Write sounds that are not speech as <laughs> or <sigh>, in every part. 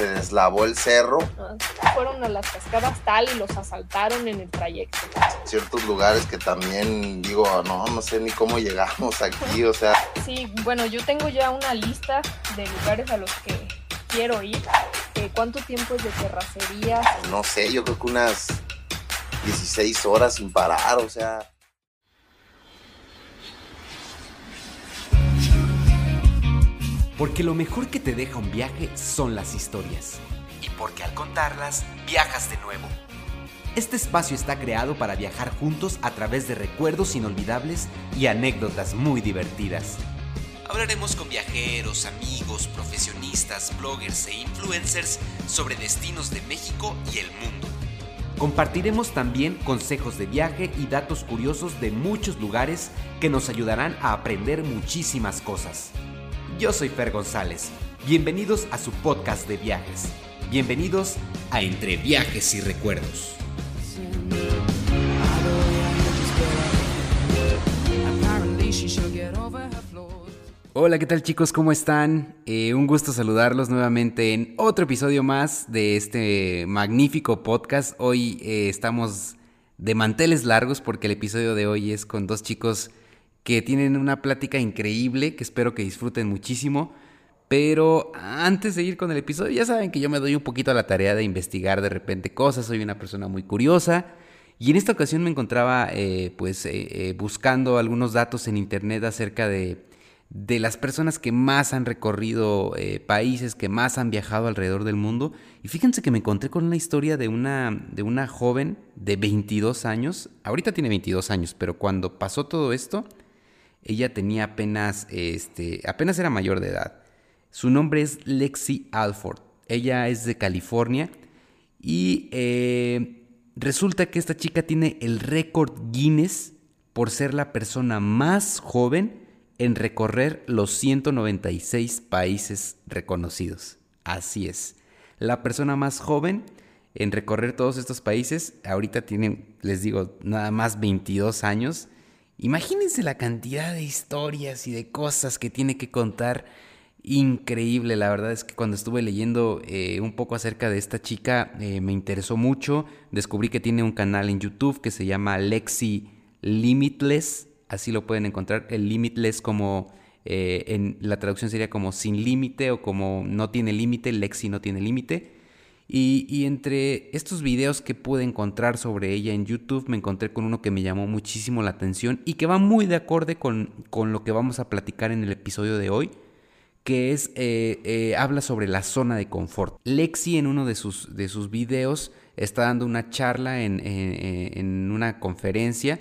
se deslavó el cerro. Ah, fueron a las cascadas tal y los asaltaron en el trayecto. Ciertos lugares que también digo, no, no sé ni cómo llegamos aquí, o sea. Sí, bueno, yo tengo ya una lista de lugares a los que quiero ir. Eh, ¿Cuánto tiempo es de terracería? No sé, yo creo que unas 16 horas sin parar, o sea. Porque lo mejor que te deja un viaje son las historias. Y porque al contarlas, viajas de nuevo. Este espacio está creado para viajar juntos a través de recuerdos inolvidables y anécdotas muy divertidas. Hablaremos con viajeros, amigos, profesionistas, bloggers e influencers sobre destinos de México y el mundo. Compartiremos también consejos de viaje y datos curiosos de muchos lugares que nos ayudarán a aprender muchísimas cosas. Yo soy Fer González. Bienvenidos a su podcast de viajes. Bienvenidos a Entre Viajes y Recuerdos. Hola, ¿qué tal chicos? ¿Cómo están? Eh, un gusto saludarlos nuevamente en otro episodio más de este magnífico podcast. Hoy eh, estamos de manteles largos porque el episodio de hoy es con dos chicos que tienen una plática increíble, que espero que disfruten muchísimo. Pero antes de ir con el episodio, ya saben que yo me doy un poquito a la tarea de investigar de repente cosas, soy una persona muy curiosa. Y en esta ocasión me encontraba eh, pues eh, eh, buscando algunos datos en internet acerca de, de las personas que más han recorrido países, que más han viajado alrededor del mundo. Y fíjense que me encontré con una historia de una, de una joven de 22 años. Ahorita tiene 22 años, pero cuando pasó todo esto, ella tenía apenas, este, apenas era mayor de edad. Su nombre es Lexi Alford. Ella es de California y eh, resulta que esta chica tiene el récord Guinness por ser la persona más joven en recorrer los 196 países reconocidos. Así es. La persona más joven en recorrer todos estos países, ahorita tiene, les digo, nada más 22 años Imagínense la cantidad de historias y de cosas que tiene que contar. Increíble, la verdad es que cuando estuve leyendo eh, un poco acerca de esta chica eh, me interesó mucho. Descubrí que tiene un canal en YouTube que se llama Lexi Limitless. Así lo pueden encontrar. El Limitless como eh, en la traducción sería como sin límite o como no tiene límite. Lexi no tiene límite. Y, entre estos videos que pude encontrar sobre ella en YouTube, me encontré con uno que me llamó muchísimo la atención y que va muy de acorde con, lo que vamos a platicar en el episodio de hoy, que es, eh, eh, habla sobre la zona de confort. Lexi en uno de sus, de sus videos está dando una charla en, en una conferencia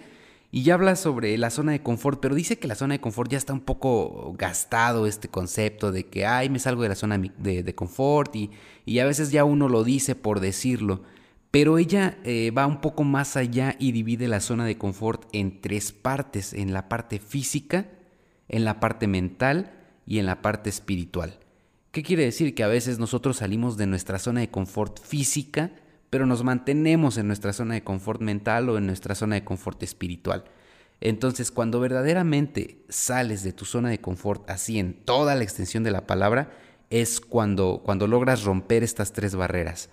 y ya habla sobre la zona de confort, pero dice que la zona de confort ya está un poco gastado este concepto de que, ay, me salgo de la zona de, confort y, y, a veces ya uno lo dice por decirlo. Pero ella eh, va un poco más allá y divide la zona de confort en tres partes, en la parte física, en la parte mental y en la parte espiritual. ¿Qué quiere decir? Que a veces nosotros salimos de nuestra zona de confort física, pero nos mantenemos en nuestra zona de confort mental o en nuestra zona de confort espiritual. Entonces, cuando verdaderamente sales de tu zona de confort así en toda la extensión de la palabra, es cuando, cuando logras romper estas tres barreras.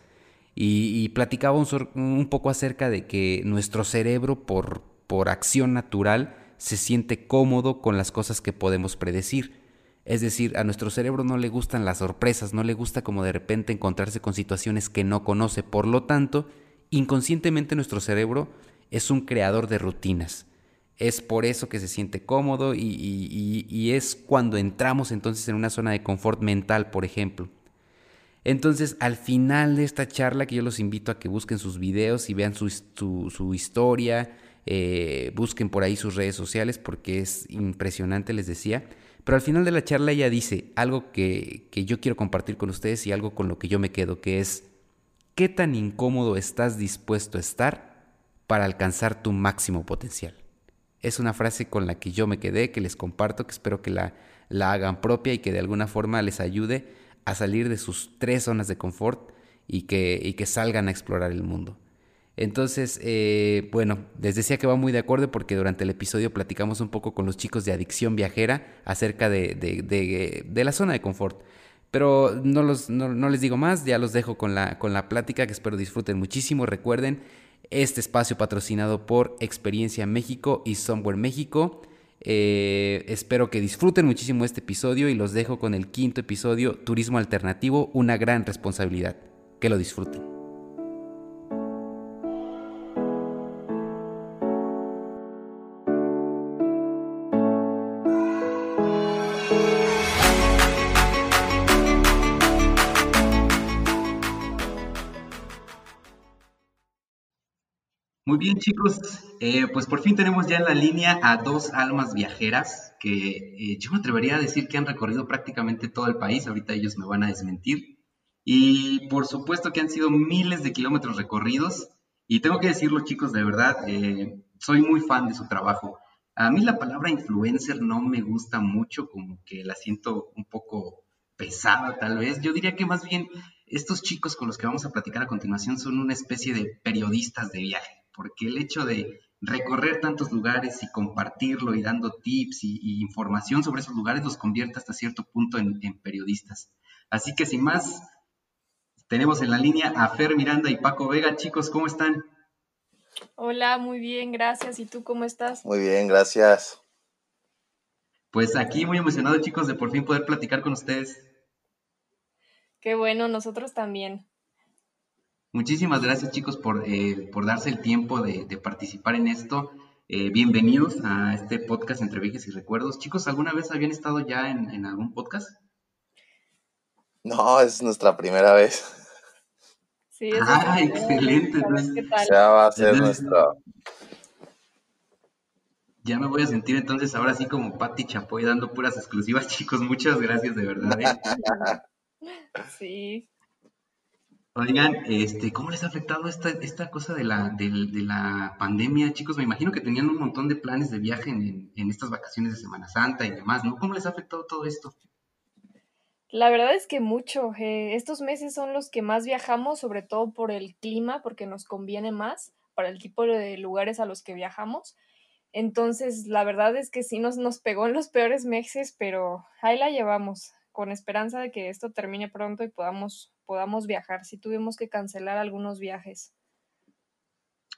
Y, platicaba un, poco acerca de que nuestro cerebro, por, por acción natural, se siente cómodo con las cosas que podemos predecir. Es decir, a nuestro cerebro no le gustan las sorpresas, no le gusta como de repente encontrarse con situaciones que no conoce. Por lo tanto, inconscientemente nuestro cerebro es un creador de rutinas. Es por eso que se siente cómodo y, es cuando entramos entonces en una zona de confort mental, por ejemplo. Entonces, al final de esta charla, que yo los invito a que busquen sus videos y vean su, historia, eh, busquen por ahí sus redes sociales porque es impresionante, les decía. Pero al final de la charla ella dice algo que, yo quiero compartir con ustedes y algo con lo que yo me quedo, que es, ¿qué tan incómodo estás dispuesto a estar para alcanzar tu máximo potencial? Es una frase con la que yo me quedé, que les comparto, que espero que la, la hagan propia y que de alguna forma les ayude a salir de sus tres zonas de confort y que, y que salgan a explorar el mundo. Entonces, eh, bueno, les decía que va muy de acuerdo porque durante el episodio platicamos un poco con los chicos de Adicción Viajera acerca de, de, la zona de confort. Pero no, los, no, no, les digo más, ya los dejo con la, con la plática que espero disfruten muchísimo. Recuerden, este espacio patrocinado por Experiencia México y Somewhere México. Eh, espero que disfruten muchísimo este episodio y los dejo con el quinto episodio, Turismo Alternativo, una gran responsabilidad. Que lo disfruten. Muy bien, chicos, eh, pues por fin tenemos ya en la línea a dos almas viajeras que eh, yo me atrevería a decir que han recorrido prácticamente todo el país, ahorita ellos me van a desmentir, y por supuesto que han sido miles de kilómetros recorridos, y tengo que decirlo, chicos, de verdad, eh, soy muy fan de su trabajo. A mí la palabra influencer no me gusta mucho, como que la siento un poco pesada tal vez. Yo diría que más bien estos chicos con los que vamos a platicar a continuación son una especie de periodistas de viaje porque el hecho de recorrer tantos lugares y compartirlo y dando tips y, información sobre esos lugares los convierte hasta cierto punto en, periodistas. Así que sin más, tenemos en la línea a Fer Miranda y Paco Vega. Chicos, ¿cómo están? Hola, muy bien, gracias. ¿Y tú cómo estás? Muy bien, gracias. Pues aquí muy emocionado, chicos, de por fin poder platicar con ustedes. Qué bueno, nosotros también. Muchísimas gracias chicos por, eh, por darse el tiempo de, participar en esto. Eh, bienvenidos a este podcast entre viajes y recuerdos. Chicos, ¿alguna vez habían estado ya en, algún podcast? No, es nuestra primera vez. Sí, es ah, excelente. Ya va a ser nuestra. Ya me voy a sentir entonces ahora sí como Patti Chapoy dando puras exclusivas, <laughs> chicos. Muchas gracias de verdad. ¿eh? <laughs> sí. Oigan, este, ¿cómo les ha afectado esta, esta cosa de la, de, la pandemia, chicos? Me imagino que tenían un montón de planes de viaje en, en, estas vacaciones de Semana Santa y demás, ¿no? ¿Cómo les ha afectado todo esto? La verdad es que mucho. Eh, estos meses son los que más viajamos, sobre todo por el clima, porque nos conviene más para el tipo de lugares a los que viajamos. Entonces, la verdad es que sí nos, nos pegó en los peores meses, pero ahí la llevamos, con esperanza de que esto termine pronto y podamos podamos viajar, si tuvimos que cancelar algunos viajes.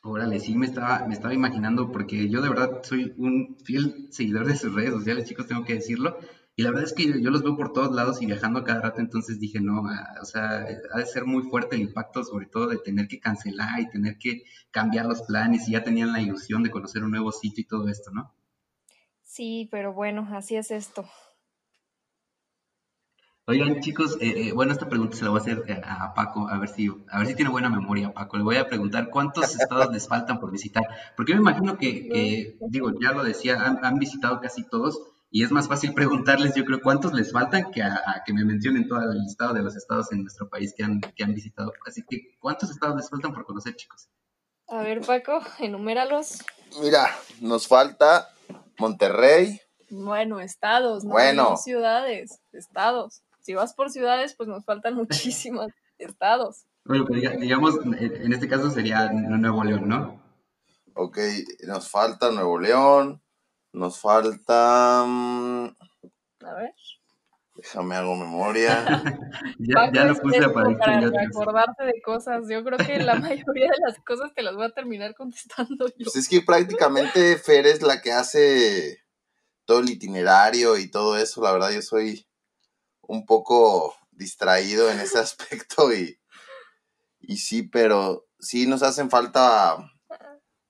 Órale, sí me estaba, me estaba imaginando, porque yo de verdad soy un fiel seguidor de sus redes sociales, chicos, tengo que decirlo. Y la verdad es que yo los veo por todos lados y viajando a cada rato, entonces dije, no, ah, o sea, ha de ser muy fuerte el impacto, sobre todo de tener que cancelar y tener que cambiar los planes y ya tenían la ilusión de conocer un nuevo sitio y todo esto, ¿no? Sí, pero bueno, así es esto. Oigan, chicos, eh, eh, bueno, esta pregunta se la voy a hacer eh, a Paco, a ver si, a ver si tiene buena memoria, Paco. Le voy a preguntar cuántos estados les faltan por visitar. Porque me imagino que, digo, ya lo decía, han, visitado casi todos y es más fácil preguntarles, yo creo, cuántos les faltan que a, que me mencionen todo el listado de los estados en nuestro país que han, que han visitado. Así que, ¿cuántos estados les faltan por conocer, chicos? A ver, Paco, enuméralos. Mira, nos falta Monterrey. Bueno, estados, no, bueno. ciudades, estados si vas por ciudades, pues nos faltan muchísimos <laughs> estados. Bueno, pues digamos, en este caso sería Nuevo León, ¿no? Ok, nos falta Nuevo León, nos falta... Mm, A ver. Déjame hago memoria. <laughs> ya, ya lo puse para, para acordarte de cosas. Yo creo que la <laughs> mayoría de las cosas te las voy a terminar contestando yo. Pues es que prácticamente Fer es la que hace todo el itinerario y todo eso. La verdad, yo soy un poco distraído en ese <laughs> aspecto y, y sí, pero sí nos hacen falta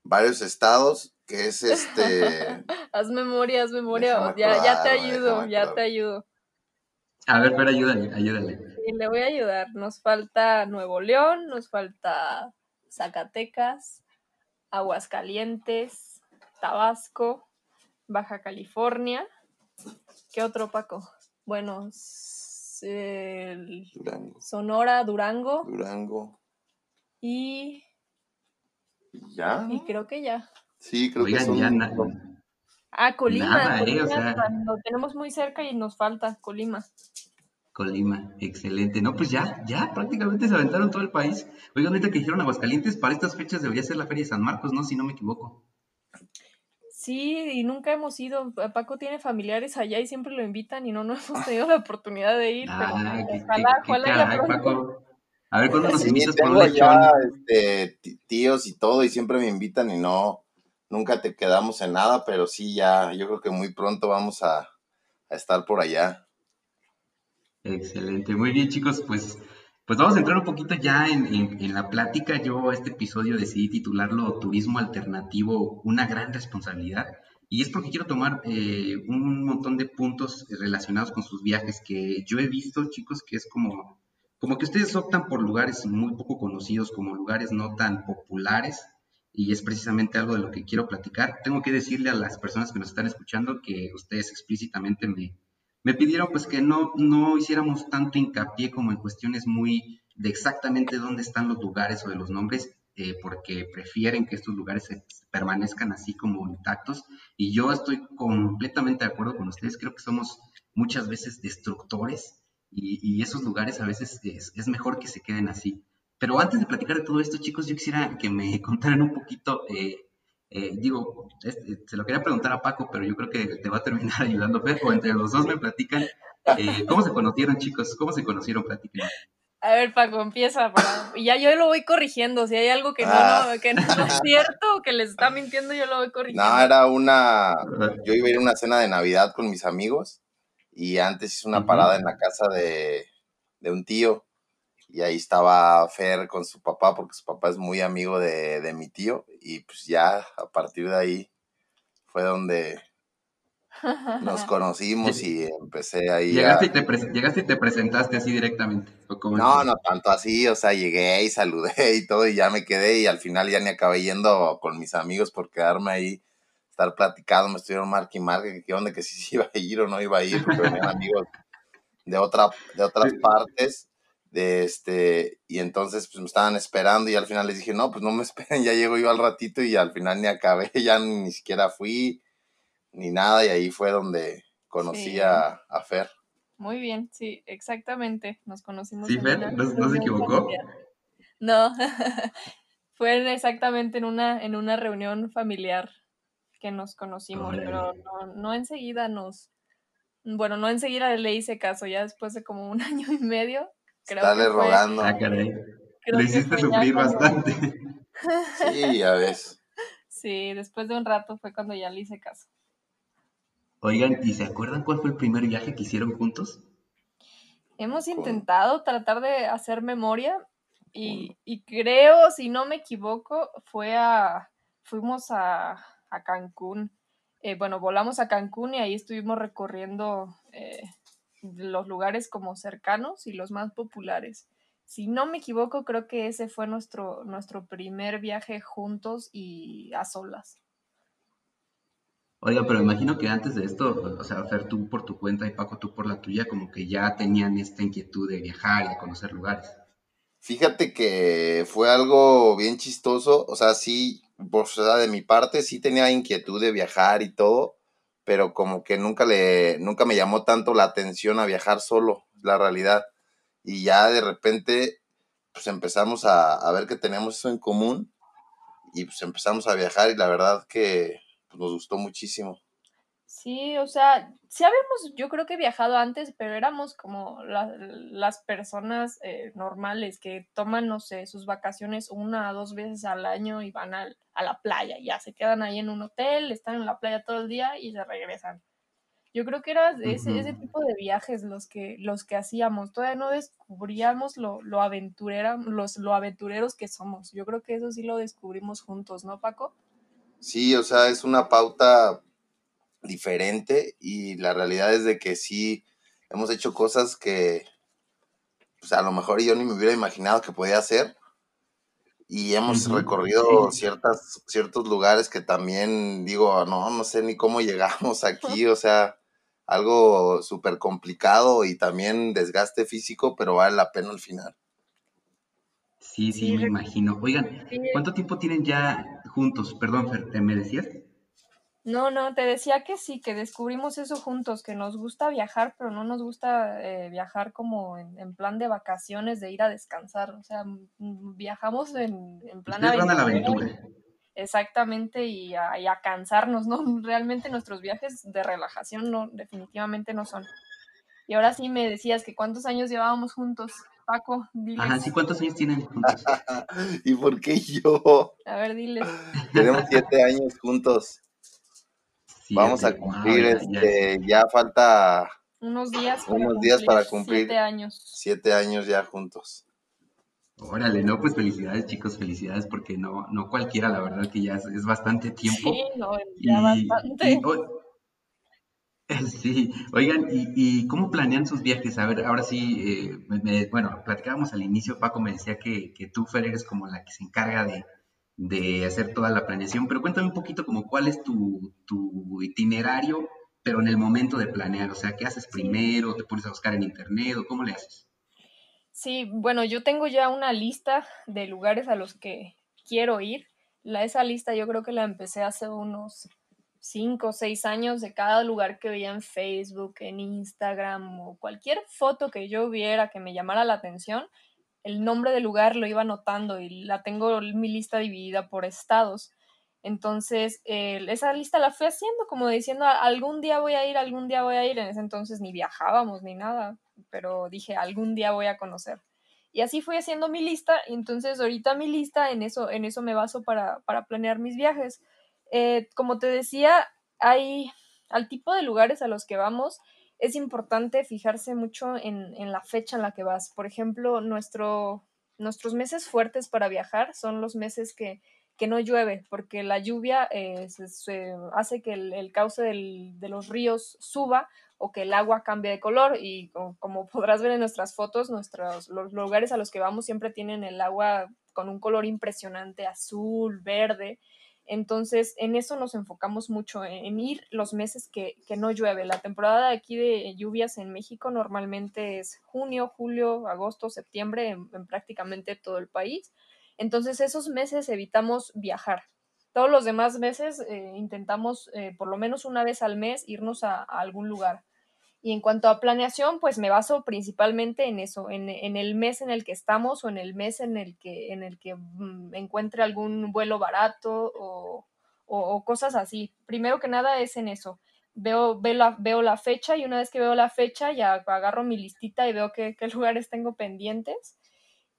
varios estados, que es este... <laughs> haz memoria, haz memoria, ya, ya te ayudo, ya te ayudo. A ver, pero ayúdale, ayúdale. Sí, le voy a ayudar. Nos falta Nuevo León, nos falta Zacatecas, Aguascalientes, Tabasco, Baja California. ¿Qué otro, Paco? Bueno, Sonora, Durango. Durango. Y. ¿Ya? Y creo que ya. Sí, creo que ya Ah, Colima. Eh, lo tenemos muy cerca y nos falta Colima. Colima, excelente. No, pues ya, ya prácticamente se aventaron todo el país. Oigan, ahorita que dijeron Aguascalientes, para estas fechas debería ser la Feria de San Marcos, ¿no? Si no me equivoco. Sí, y nunca hemos ido. Paco tiene familiares allá y siempre lo invitan y no, no hemos tenido la oportunidad de ir. pero Ah, qué, ojalá, ojalá. Paco. A ver, ¿cuándo nos invitas por un ya este, tíos y todo y siempre me invitan y no, nunca te quedamos en nada, pero sí, ya, yo creo que muy pronto vamos a, a estar por allá. Excelente, muy bien chicos, pues, pues vamos a entrar un poquito ya en, en- en la plática. Yo este episodio decidí titularlo Turismo Alternativo, una gran responsabilidad. Y es porque quiero tomar eh, un montón de puntos relacionados con sus viajes que yo he visto, chicos, que es como, como que ustedes optan por lugares muy poco conocidos, como lugares no tan populares. Y es precisamente algo de lo que quiero platicar. Tengo que decirle a las personas que nos están escuchando que ustedes explícitamente me, me pidieron pues que no, no hiciéramos tanto hincapié como en cuestiones muy de exactamente dónde están los lugares o de los nombres, eh, porque prefieren que estos lugares se- permanezcan así como intactos. Y yo estoy completamente de acuerdo con ustedes, creo que somos muchas veces destructores y, y esos lugares a veces es, mejor que se queden así. Pero antes de platicar de todo esto, chicos, yo quisiera que me <laughs> contaran un poquito eh, eh, digo, este, se lo quería preguntar a Paco, pero yo creo que te va a terminar <laughs> ayudando, Fer, o entre los dos me platican. eh, ¿Cómo se conocieron, chicos? ¿Cómo se conocieron? Platiquen. A ver, Paco, empieza. para- Y ya yo lo voy corrigiendo. Si hay algo que no, Ah. no, que no es cierto o que les está mintiendo, yo lo voy corrigiendo. No, era una, yo iba a ir a una cena de Navidad con mis amigos y antes hice una parada en la casa de, de un tío y ahí estaba Fer con su papá porque su papá es muy amigo de, de mi tío y pues ya a partir de ahí fue donde nos <laughs> conocimos y empecé ahí a... Llegaste y, te llegaste y te presentaste así directamente. ¿o cómo No, no tanto así, o sea, llegué y saludé y todo y ya me quedé y al final ya ni acabé yendo con mis amigos por quedarme ahí, estar platicando, me estuvieron marque y marque, que qué onda, que si sí iba a ir o no iba a ir, porque venían amigos de, otra, de otras partes, de este, y entonces pues me estaban esperando y al final les dije, no, pues no me <laughs> esperen, ya llego yo al ratito y al final ni acabé, <laughs> ya ni siquiera fui, ni nada, y ahí fue donde conocí Sí. a, a Fer. Muy bien, sí, exactamente. Nos conocimos. ¿Sí, Fer? una ¿No- no se equivocó? familiar. No, <laughs> fue exactamente en una, en una reunión familiar que nos conocimos, pero no, no enseguida nos, bueno, no enseguida le hice caso, ya después de como un año y medio, creo Estarle que fue, rogando. Ah, caray. creo Lo que hiciste sufrir cuando- bastante. Sí, ya ves. <laughs> Sí, después de un rato fue cuando ya le hice caso. Oigan, ¿y se acuerdan cuál fue el primer viaje que hicieron juntos? Hemos intentado tratar de hacer memoria y, y creo, si no me equivoco, fue a, fuimos a, a Cancún. Eh, bueno, volamos a Cancún y ahí estuvimos recorriendo eh, los lugares como cercanos y los más populares. Si no me equivoco, creo que ese fue nuestro, nuestro primer viaje juntos y a solas. Oiga, pero imagino que antes de esto, o sea, Fer, tú por tu cuenta y Paco, tú por la tuya, como que ya tenían esta inquietud de viajar y de conocer lugares. Fíjate que fue algo bien chistoso, o sea, sí, pues, o sea, de mi parte sí tenía inquietud de viajar y todo, pero como que nunca le, nunca me llamó tanto la atención a viajar solo, la realidad. Y ya de repente, pues empezamos a, a ver que tenemos eso en común y pues empezamos a viajar y la verdad que pues, nos gustó muchísimo. Sí, o sea, sí habíamos, yo creo que viajado antes, pero éramos como la- las personas eh, normales que toman, no sé, sus vacaciones una o dos veces al año y van al- a la playa, ya se quedan ahí en un hotel, están en la playa todo el día y se regresan. Yo creo que era ese, ese tipo de viajes los que, los que hacíamos. Todavía no descubríamos lo, lo aventurera, los, lo aventureros que somos. Yo creo que eso sí lo descubrimos juntos, ¿no, Paco? Sí, o sea, es una pauta diferente y la realidad es de que sí hemos hecho cosas que pues a lo mejor yo ni me hubiera imaginado que podía hacer y hemos recorrido sí. ciertas ciertos lugares que también digo, no, no sé ni cómo llegamos aquí, o sea, algo súper complicado y también desgaste físico, pero vale la pena al final. Sí, sí, me imagino. Oigan, ¿cuánto tiempo tienen ya juntos? Perdón, Fer, ¿te- ¿me decías? No, no, te decía que sí, que descubrimos eso juntos, que nos gusta viajar, pero no nos gusta eh, viajar como en, en plan de vacaciones, de ir a descansar. O sea, mm, viajamos en, en plan Ustedes van a la aventura. exactamente y a, y a, cansarnos, ¿no? <laughs> Realmente nuestros viajes de relajación no, definitivamente no son. Y ahora sí me decías que cuántos años llevábamos juntos. Paco, diles. Ajá, sí, ¿cuántos años tienen juntos? <laughs> ¿Y por qué yo? A ver, diles. Tenemos siete años juntos. Vamos a cumplir, este, ya, falta... Unos días para unos días para cumplir siete años. Siete años ya juntos. Órale, no, pues felicidades chicos, felicidades porque no, no cualquiera, la verdad que ya es, bastante tiempo. Sí, no, ya bastante. <laughs> <laughs> Sí, oigan, ¿y, cómo planean sus viajes? A ver, ahora sí, eh, bueno, platicábamos al inicio, Paco me decía que, que tú, Fer, eres como la que se encarga de, hacer toda la planeación, pero cuéntame un poquito como cuál es tu, itinerario, pero en el momento de planear, o sea, ¿qué haces primero? ¿Te pones a buscar en internet o cómo le haces? Sí, bueno, yo tengo ya una lista de lugares a los que quiero ir. La, esa lista yo creo que la empecé hace unos cinco o seis años de cada lugar que veía en Facebook, en Instagram o cualquier foto que yo viera que me llamara la atención, el nombre del lugar lo iba anotando y la tengo mi lista dividida por estados. Entonces, esa lista la fui haciendo como diciendo, algún día voy a ir, algún día voy a ir. En ese entonces ni viajábamos ni nada, pero dije, algún día voy a conocer. Y así fui haciendo mi lista, y entonces ahorita mi lista, en eso, en eso me baso para, para planear mis viajes. Eh, como te decía, hay al tipo de lugares a los que vamos, es importante fijarse mucho en, en la fecha en la que vas. Por ejemplo, nuestro, nuestros meses fuertes para viajar son los meses que, que no llueve, porque la lluvia eh, hace que el, cauce de los ríos suba o que el agua cambie de color y como, <laughs> podrás ver en nuestras fotos, nuestros, los lugares a los que vamos siempre tienen el agua con un color impresionante, azul, verde, entonces, en eso nos enfocamos mucho, en, ir los meses que, no llueve. La temporada aquí de lluvias en México normalmente es junio, julio, agosto, septiembre, en, prácticamente todo el país. Entonces, esos meses evitamos viajar. Todos los demás meses eh, intentamos eh, por lo menos una vez al mes irnos a algún lugar. Y en cuanto a planeación, pues me baso principalmente en eso, en, el mes en el que estamos o en el mes en el que, en el que mm, encuentre algún vuelo barato o, cosas así. Primero que nada es en eso. Veo, veo, la, veo la fecha y una vez que veo la fecha ya agarro mi listita y veo qué, qué lugares tengo pendientes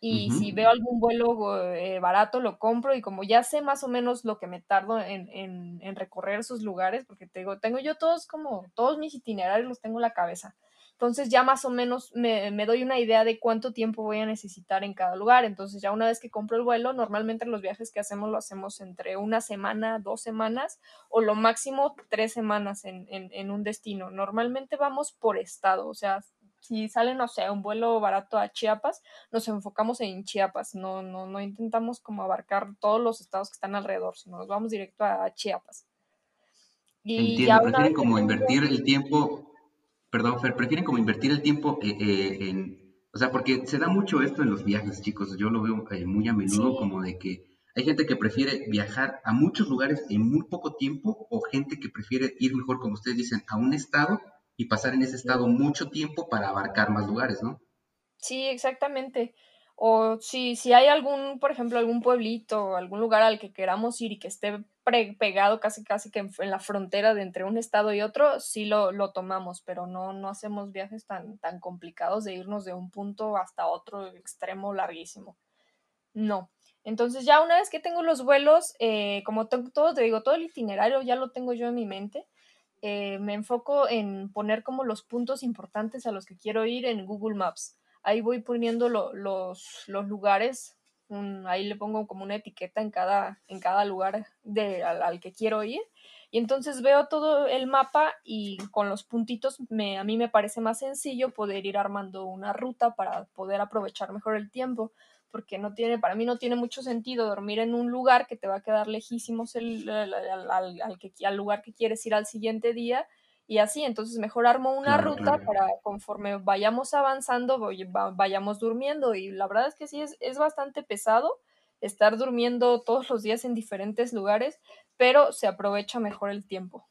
y si veo algún vuelo eh, barato lo compro y como ya sé más o menos lo que me tardo en, en, recorrer esos lugares, porque tengo, tengo yo todos como, todos mis itinerarios los tengo en la cabeza. Entonces ya más o menos me, me, doy una idea de cuánto tiempo voy a necesitar en cada lugar. Entonces ya una vez que compro el vuelo, normalmente los viajes que hacemos lo hacemos entre una semana, dos semanas o lo máximo tres semanas en, en, en un destino. Normalmente vamos por estado, o sea, si sale, no sé, un vuelo barato a Chiapas, nos enfocamos en Chiapas, no, no, no intentamos como abarcar todos los estados que están alrededor, sino nos vamos directo a, Chiapas. Y Entiendo, prefieren como invertir el tiempo, perdón, Fer, prefieren como invertir el tiempo eh, eh, en, o sea, porque se da mucho esto en los viajes, chicos, yo lo veo eh, muy a menudo como de que hay gente que prefiere viajar a muchos lugares en muy poco tiempo o gente que prefiere ir mejor, como ustedes dicen, a un estado y pasar en ese estado mucho tiempo para abarcar más lugares, ¿no? Sí, exactamente. O si, si hay algún, por ejemplo, algún pueblito algún lugar al que queramos ir y que esté pegado casi casi que en, la frontera de entre un estado y otro, sí lo, lo, tomamos, pero no, no hacemos viajes tan, tan complicados de irnos de un punto hasta otro extremo larguísimo. No. Entonces ya una vez que tengo los vuelos, eh, como todo, te digo, todo el itinerario ya lo tengo yo en mi mente. Eh, me enfoco en poner como los puntos importantes a los que quiero ir en Google Maps. Ahí voy poniendo los, los, lugares, ahí le pongo como una etiqueta en cada, en cada lugar de, al, que quiero ir. Y entonces veo todo el mapa y con los puntitos me, a mí me parece más sencillo poder ir armando una ruta para poder aprovechar mejor el tiempo porque no tiene, para mí no tiene mucho sentido dormir en un lugar que te va a quedar lejísimos el, al, al, que, al lugar que quieres ir al siguiente día y así, entonces mejor armo una ruta para conforme vayamos avanzando, vayamos durmiendo y la verdad es que sí es, es bastante pesado estar durmiendo todos los días en diferentes lugares, pero se aprovecha mejor el tiempo.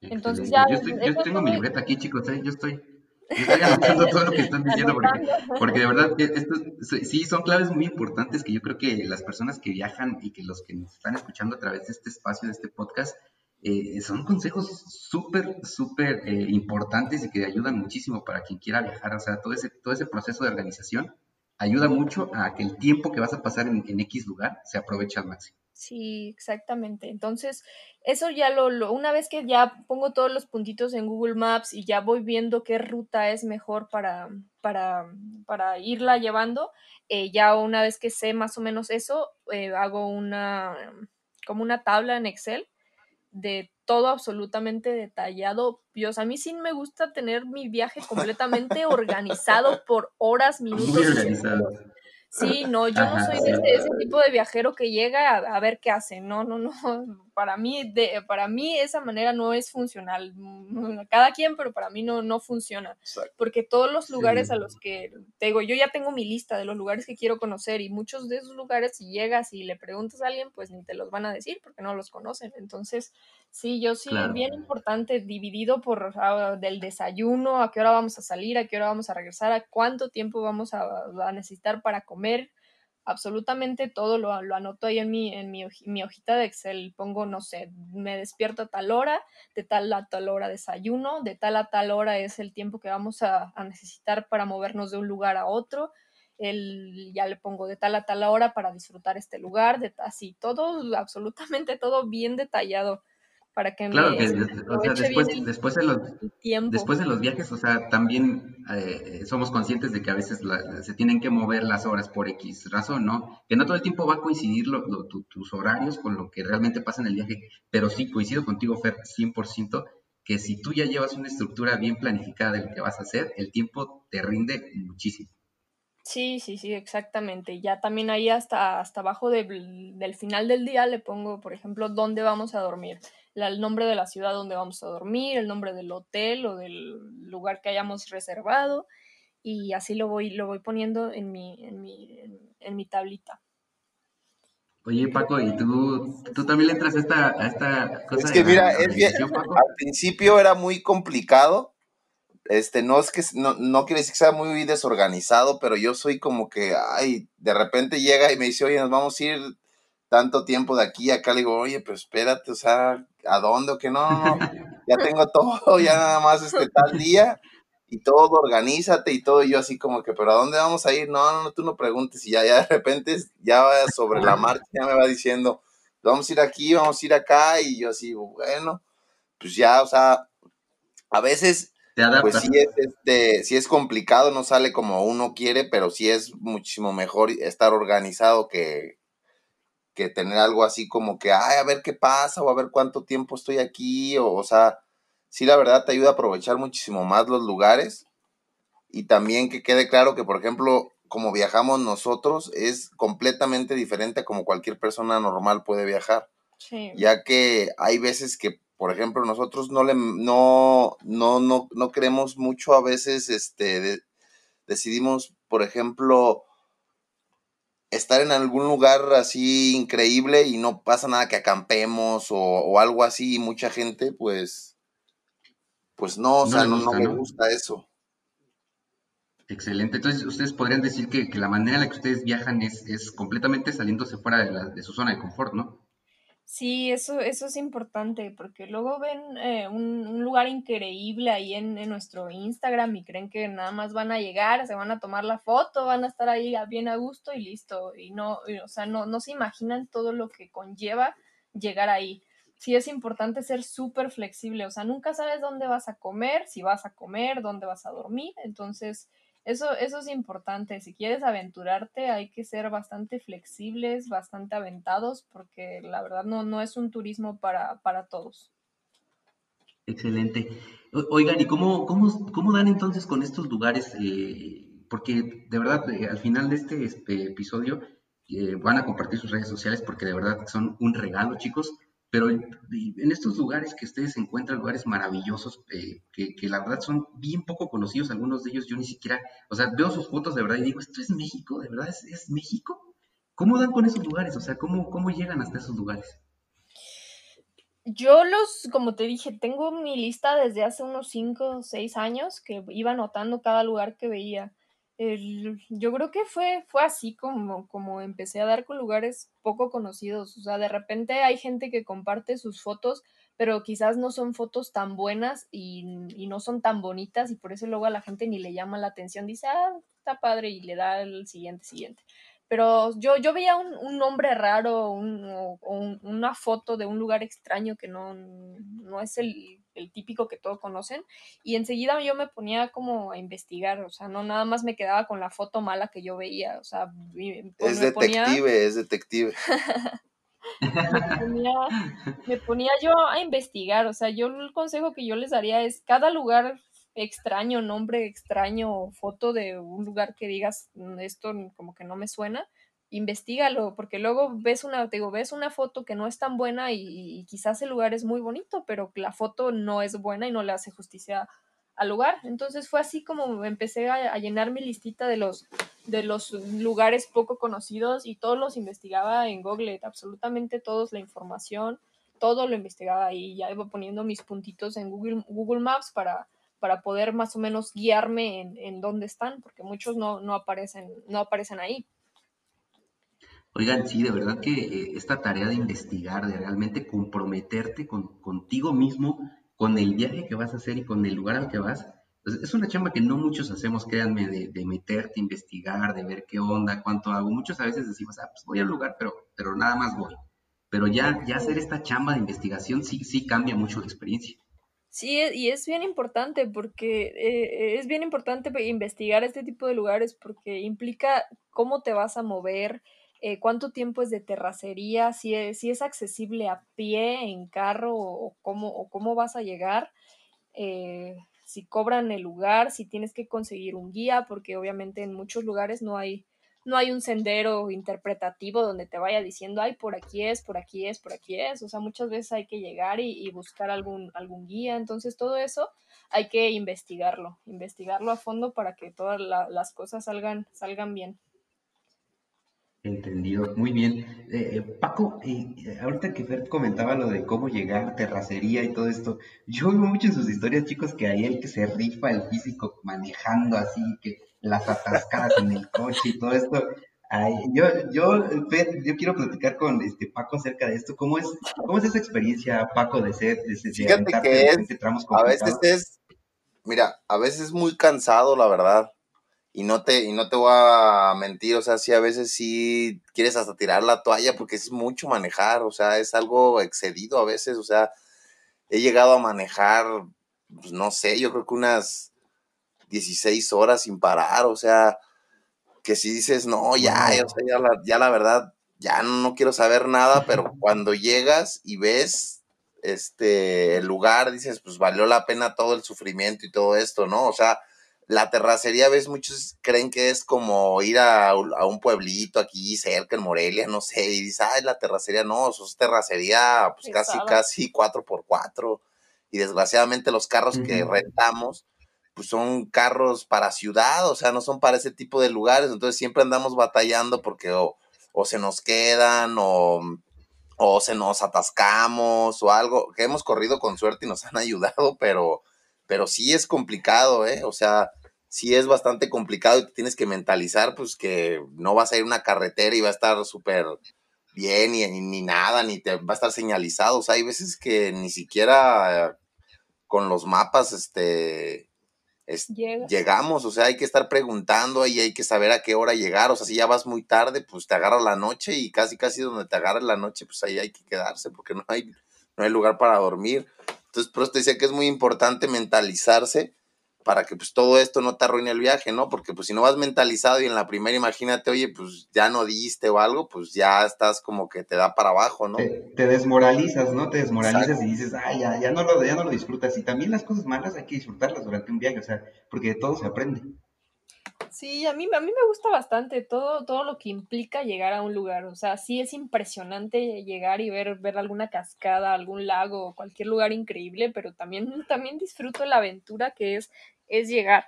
Entonces ya... Yo, tengo mi libreta aquí, chicos, ¿eh? yo estoy Estoy anotando <laughs> todo lo que están diciendo porque, porque de verdad esto, sí son claves muy importantes que yo creo que las personas que viajan y que los que nos están escuchando a través de este espacio, de este podcast, eh, son consejos súper, súper eh, importantes y que ayudan muchísimo para quien quiera viajar. O sea, todo ese, todo ese proceso de organización ayuda mucho a que el tiempo que vas a pasar en, en X lugar se aproveche al máximo. Sí, exactamente. Entonces, eso ya lo, una vez que ya pongo todos los puntitos en Google Maps y ya voy viendo qué ruta es mejor para, para, para irla llevando, eh, ya una vez que sé más o menos eso, eh, hago una, como una tabla en Excel de todo absolutamente detallado. Dios, a mí sí me gusta tener mi viaje completamente <laughs> organizado por horas, minutos. Muy organizado. Sí, no, yo no soy de ese, tipo de viajero que llega a, ver qué hace. No, no, no. Para mí, de, para mí esa manera no es funcional. Mm, <laughs> cada quien, pero para mí no, no funciona. Porque todos los lugares a los que te digo, yo ya tengo mi lista de los lugares que quiero conocer y muchos de esos lugares, si llegas y le preguntas a alguien, pues ni te los van a decir porque no los conocen. Entonces, sí, yo sí, bien importante, dividido por ah, del desayuno, a qué hora vamos a salir, a qué hora vamos a regresar, a cuánto tiempo vamos a necesitar para comer absolutamente todo lo, anoto ahí en, mi, en mi, hojita de Excel. Pongo, no sé, me despierto a tal hora, de tal a tal hora desayuno, de tal a tal hora es el tiempo que vamos a, necesitar para movernos de un lugar a otro. El, ya le pongo de tal a tal hora para disfrutar este lugar, de, así, todo, absolutamente todo bien detallado para que claro que o sea, después, después, de los, después de los viajes, o sea, también eh, somos conscientes de que a veces se tienen que mover las horas por X razón, ¿no? Que no todo el tiempo va a coincidir tus horarios con lo que realmente pasa en el viaje, pero sí coincido contigo, Fer, 100%, que si tú ya llevas una estructura bien planificada de lo que vas a hacer, el tiempo te rinde muchísimo. Sí, sí, sí, exactamente. Ya también ahí hasta, hasta abajo del final del día le pongo, por ejemplo, dónde vamos a dormir el nombre de la ciudad donde vamos a dormir, el nombre del hotel o del lugar que hayamos reservado y así lo voy, lo voy poniendo en mi, en mi, en, mi tablita. Oye, Paco, ¿y tú, tú también le entras a esta, a esta cosa? Es que mira, al principio era muy complicado. Este, no es que, no, no quiere decir que sea muy desorganizado, pero yo soy como que, ay, de repente llega y me dice, oye, nos vamos a ir tanto tiempo de aquí a acá, le digo, oye, pues espérate, o sea, ¿a dónde? O que no, no, ya tengo todo, ya nada más este tal día y todo, organízate y todo, y yo así como que, pero ¿a dónde vamos a ir? No, no, no, tú no preguntes, y ya, ya de repente, ya sobre la marcha, ya me va diciendo, vamos a ir aquí, vamos a ir acá, y yo así, bueno, pues ya, o sea, a veces, pues sí es, este, sí es complicado, no sale como uno quiere, pero sí es muchísimo mejor estar organizado que, que tener algo así como que, ay, a ver qué pasa o a ver cuánto tiempo estoy aquí, o, o sea, sí la verdad te ayuda a aprovechar muchísimo más los lugares y también que quede claro que, por ejemplo, como viajamos nosotros es completamente diferente a como cualquier persona normal puede viajar. Sí. Ya que hay veces que, por ejemplo, nosotros no le no no no no queremos mucho a veces este decidimos, por ejemplo, estar en algún lugar así increíble y no pasa nada que acampemos o, algo así y mucha gente pues pues no, o sea, no, me gusta eso. Excelente. Entonces, ustedes podrían decir que, la manera en la que ustedes viajan es, es completamente saliéndose fuera de, de su zona de confort, ¿no? Sí, eso, eso es importante porque luego ven eh, un, lugar increíble ahí en, nuestro Instagram y creen que nada más van a llegar, se van a tomar la foto, van a estar ahí bien a gusto y listo. Y no, o sea, no, no se imaginan todo lo que conlleva llegar ahí. Sí es importante ser súper flexible, o sea, nunca sabes dónde vas a comer, si vas a comer, dónde vas a dormir, entonces eso, eso es importante. Si quieres aventurarte, hay que ser bastante flexibles, bastante aventados, porque la verdad no, no es un turismo para, para todos. Excelente. Oigan, ¿y cómo, cómo, cómo dan entonces con estos lugares? Eh, porque de verdad, eh, al final de este, este episodio eh, van a compartir sus redes sociales porque de verdad son un regalo, chicos pero en estos lugares que ustedes encuentran, lugares maravillosos, eh, que, la verdad son bien poco conocidos, algunos de ellos yo ni siquiera, o sea, veo sus fotos de verdad y digo, ¿esto es México? ¿De verdad es, México? ¿Cómo dan con esos lugares? O sea, ¿cómo, ¿cómo llegan hasta esos lugares? Yo los, como te dije, tengo mi lista desde hace unos 5 o 6 años que iba anotando cada lugar que veía. Yo creo que fue, fue así como, como empecé a dar con lugares poco conocidos. O sea, de repente hay gente que comparte sus fotos, pero quizás no son fotos tan buenas y, y no son tan bonitas y por eso luego a la gente ni le llama la atención. Dice, ah, está padre y le da el siguiente, siguiente pero yo, yo veía un, un nombre raro un, o, una foto de un lugar extraño que no, no es el, el, típico que todos conocen y enseguida yo me ponía como a investigar, o sea, no nada más me quedaba con la foto mala que yo veía, o sea, pues es detective, es detective. <laughs> me, ponía, me ponía yo a investigar, o sea, yo el consejo que yo les daría es cada lugar extraño, nombre extraño, foto de un lugar que digas, mm, esto como que no me suena, investigalo, porque luego ves una, digo, ves una foto que no es tan buena y, quizás el lugar es muy bonito, pero la foto no es buena y no le hace justicia al lugar. Entonces fue así como empecé a, llenar mi listita de los, de los lugares poco conocidos y todos los investigaba en Google, absolutamente todos la información, todo lo investigaba y ya iba poniendo mis puntitos en Google, Google Maps para para poder más o menos guiarme en, en dónde están, porque muchos no, no, aparecen, no aparecen ahí. Oigan, sí, de verdad que eh, esta tarea de investigar, de realmente comprometerte con, contigo mismo, con el viaje que vas a hacer y con el lugar al que vas, pues, es una chamba que no muchos hacemos, créanme, de, de, meterte, investigar, de ver qué onda, cuánto hago. Muchos a veces decimos, ah, pues voy al lugar, pero, pero nada más voy. Pero ya, ya hacer esta chamba de investigación sí, sí cambia mucho la experiencia. Sí, e, y es bien importante porque eh, es bien importante investigar este tipo de lugares porque implica cómo te vas a mover, eh, cuánto tiempo es de terracería, si es, si es accesible a pie, en carro o cómo, vas a llegar, eh, si cobran el lugar, si tienes que conseguir un guía, porque obviamente en muchos lugares no hay no hay un sendero interpretativo donde te vaya diciendo, ay, por aquí es, por aquí es, por aquí es. O sea, muchas veces hay que llegar y, buscar algún, algún guía. Entonces, todo eso hay que investigarlo, investigarlo a fondo para que todas las cosas salgan, salgan bien. Entendido, muy bien. Eh, eh, Paco, eh, ahorita que Fer comentaba lo de cómo llegar, terracería y todo esto, yo oigo mucho en sus historias, chicos, que hay el que se rifa el físico manejando así, que las atascadas en el coche y todo esto. yo, yo, yo quiero platicar con este Paco acerca de esto. ¿Cómo es, cómo es esa experiencia, Paco, de ser, de, de Fíjate que es, a veces es, mira, a veces es muy cansado, la verdad. Y no te, y no te voy a mentir, o sea, sí, a veces sí quieres hasta tirar la toalla porque es mucho manejar, o sea, es algo excedido a veces, o sea, he llegado a manejar, pues no sé, yo creo que unas 16 horas sin parar, o sea, que si dices, no, ya, ya, la, verdad, ya no, quiero saber nada, <laughs> pero cuando llegas y ves este el lugar, dices, pues valió la pena todo el sufrimiento y todo esto, ¿no? O sea, la terracería, ves, muchos creen que es como ir a, un pueblito aquí cerca en Morelia, no sé, y dices, ay, la terracería, no, eso es terracería, pues casi, casi cuatro por cuatro, y desgraciadamente los carros que rentamos, pues son carros para ciudad, o sea, no son para ese tipo de lugares, entonces siempre andamos batallando porque o, se nos quedan o, o, se nos atascamos o algo, que hemos corrido con suerte y nos han <laughs> ayudado, pero, pero sí es complicado, ¿eh? O sea, sí es bastante complicado y te tienes que mentalizar, pues que no vas a ir a una carretera y va a estar súper bien ni, ni nada, ni te va a estar señalizado, o sea, hay veces que ni siquiera con los mapas, este, llegamos, o sea, hay que estar preguntando y hay que saber a qué hora llegar, o sea, si ya vas muy tarde, pues te agarra la noche y casi casi donde te agarra la noche, pues ahí hay que quedarse porque no hay, no hay lugar para dormir. Entonces, por eso te decía que es muy importante mentalizarse para que pues todo esto no te arruine el viaje, ¿no? Porque pues si no vas mentalizado y en la primera imagínate, oye, pues ya no diste o algo, pues ya estás como que te da para abajo, ¿no? Te, desmoralizas, ¿no? Te desmoralizas y dices, ay, ya, ya, no lo, ya no lo disfrutas. Y también las cosas malas hay que disfrutarlas durante un viaje, o sea, porque de todo se aprende. Sí, a mí, a mí me gusta bastante todo, todo lo que implica llegar a un lugar. O sea, sí es impresionante llegar y ver, ver alguna cascada, algún lago, cualquier lugar increíble, pero también, también disfruto la aventura que es es llegar.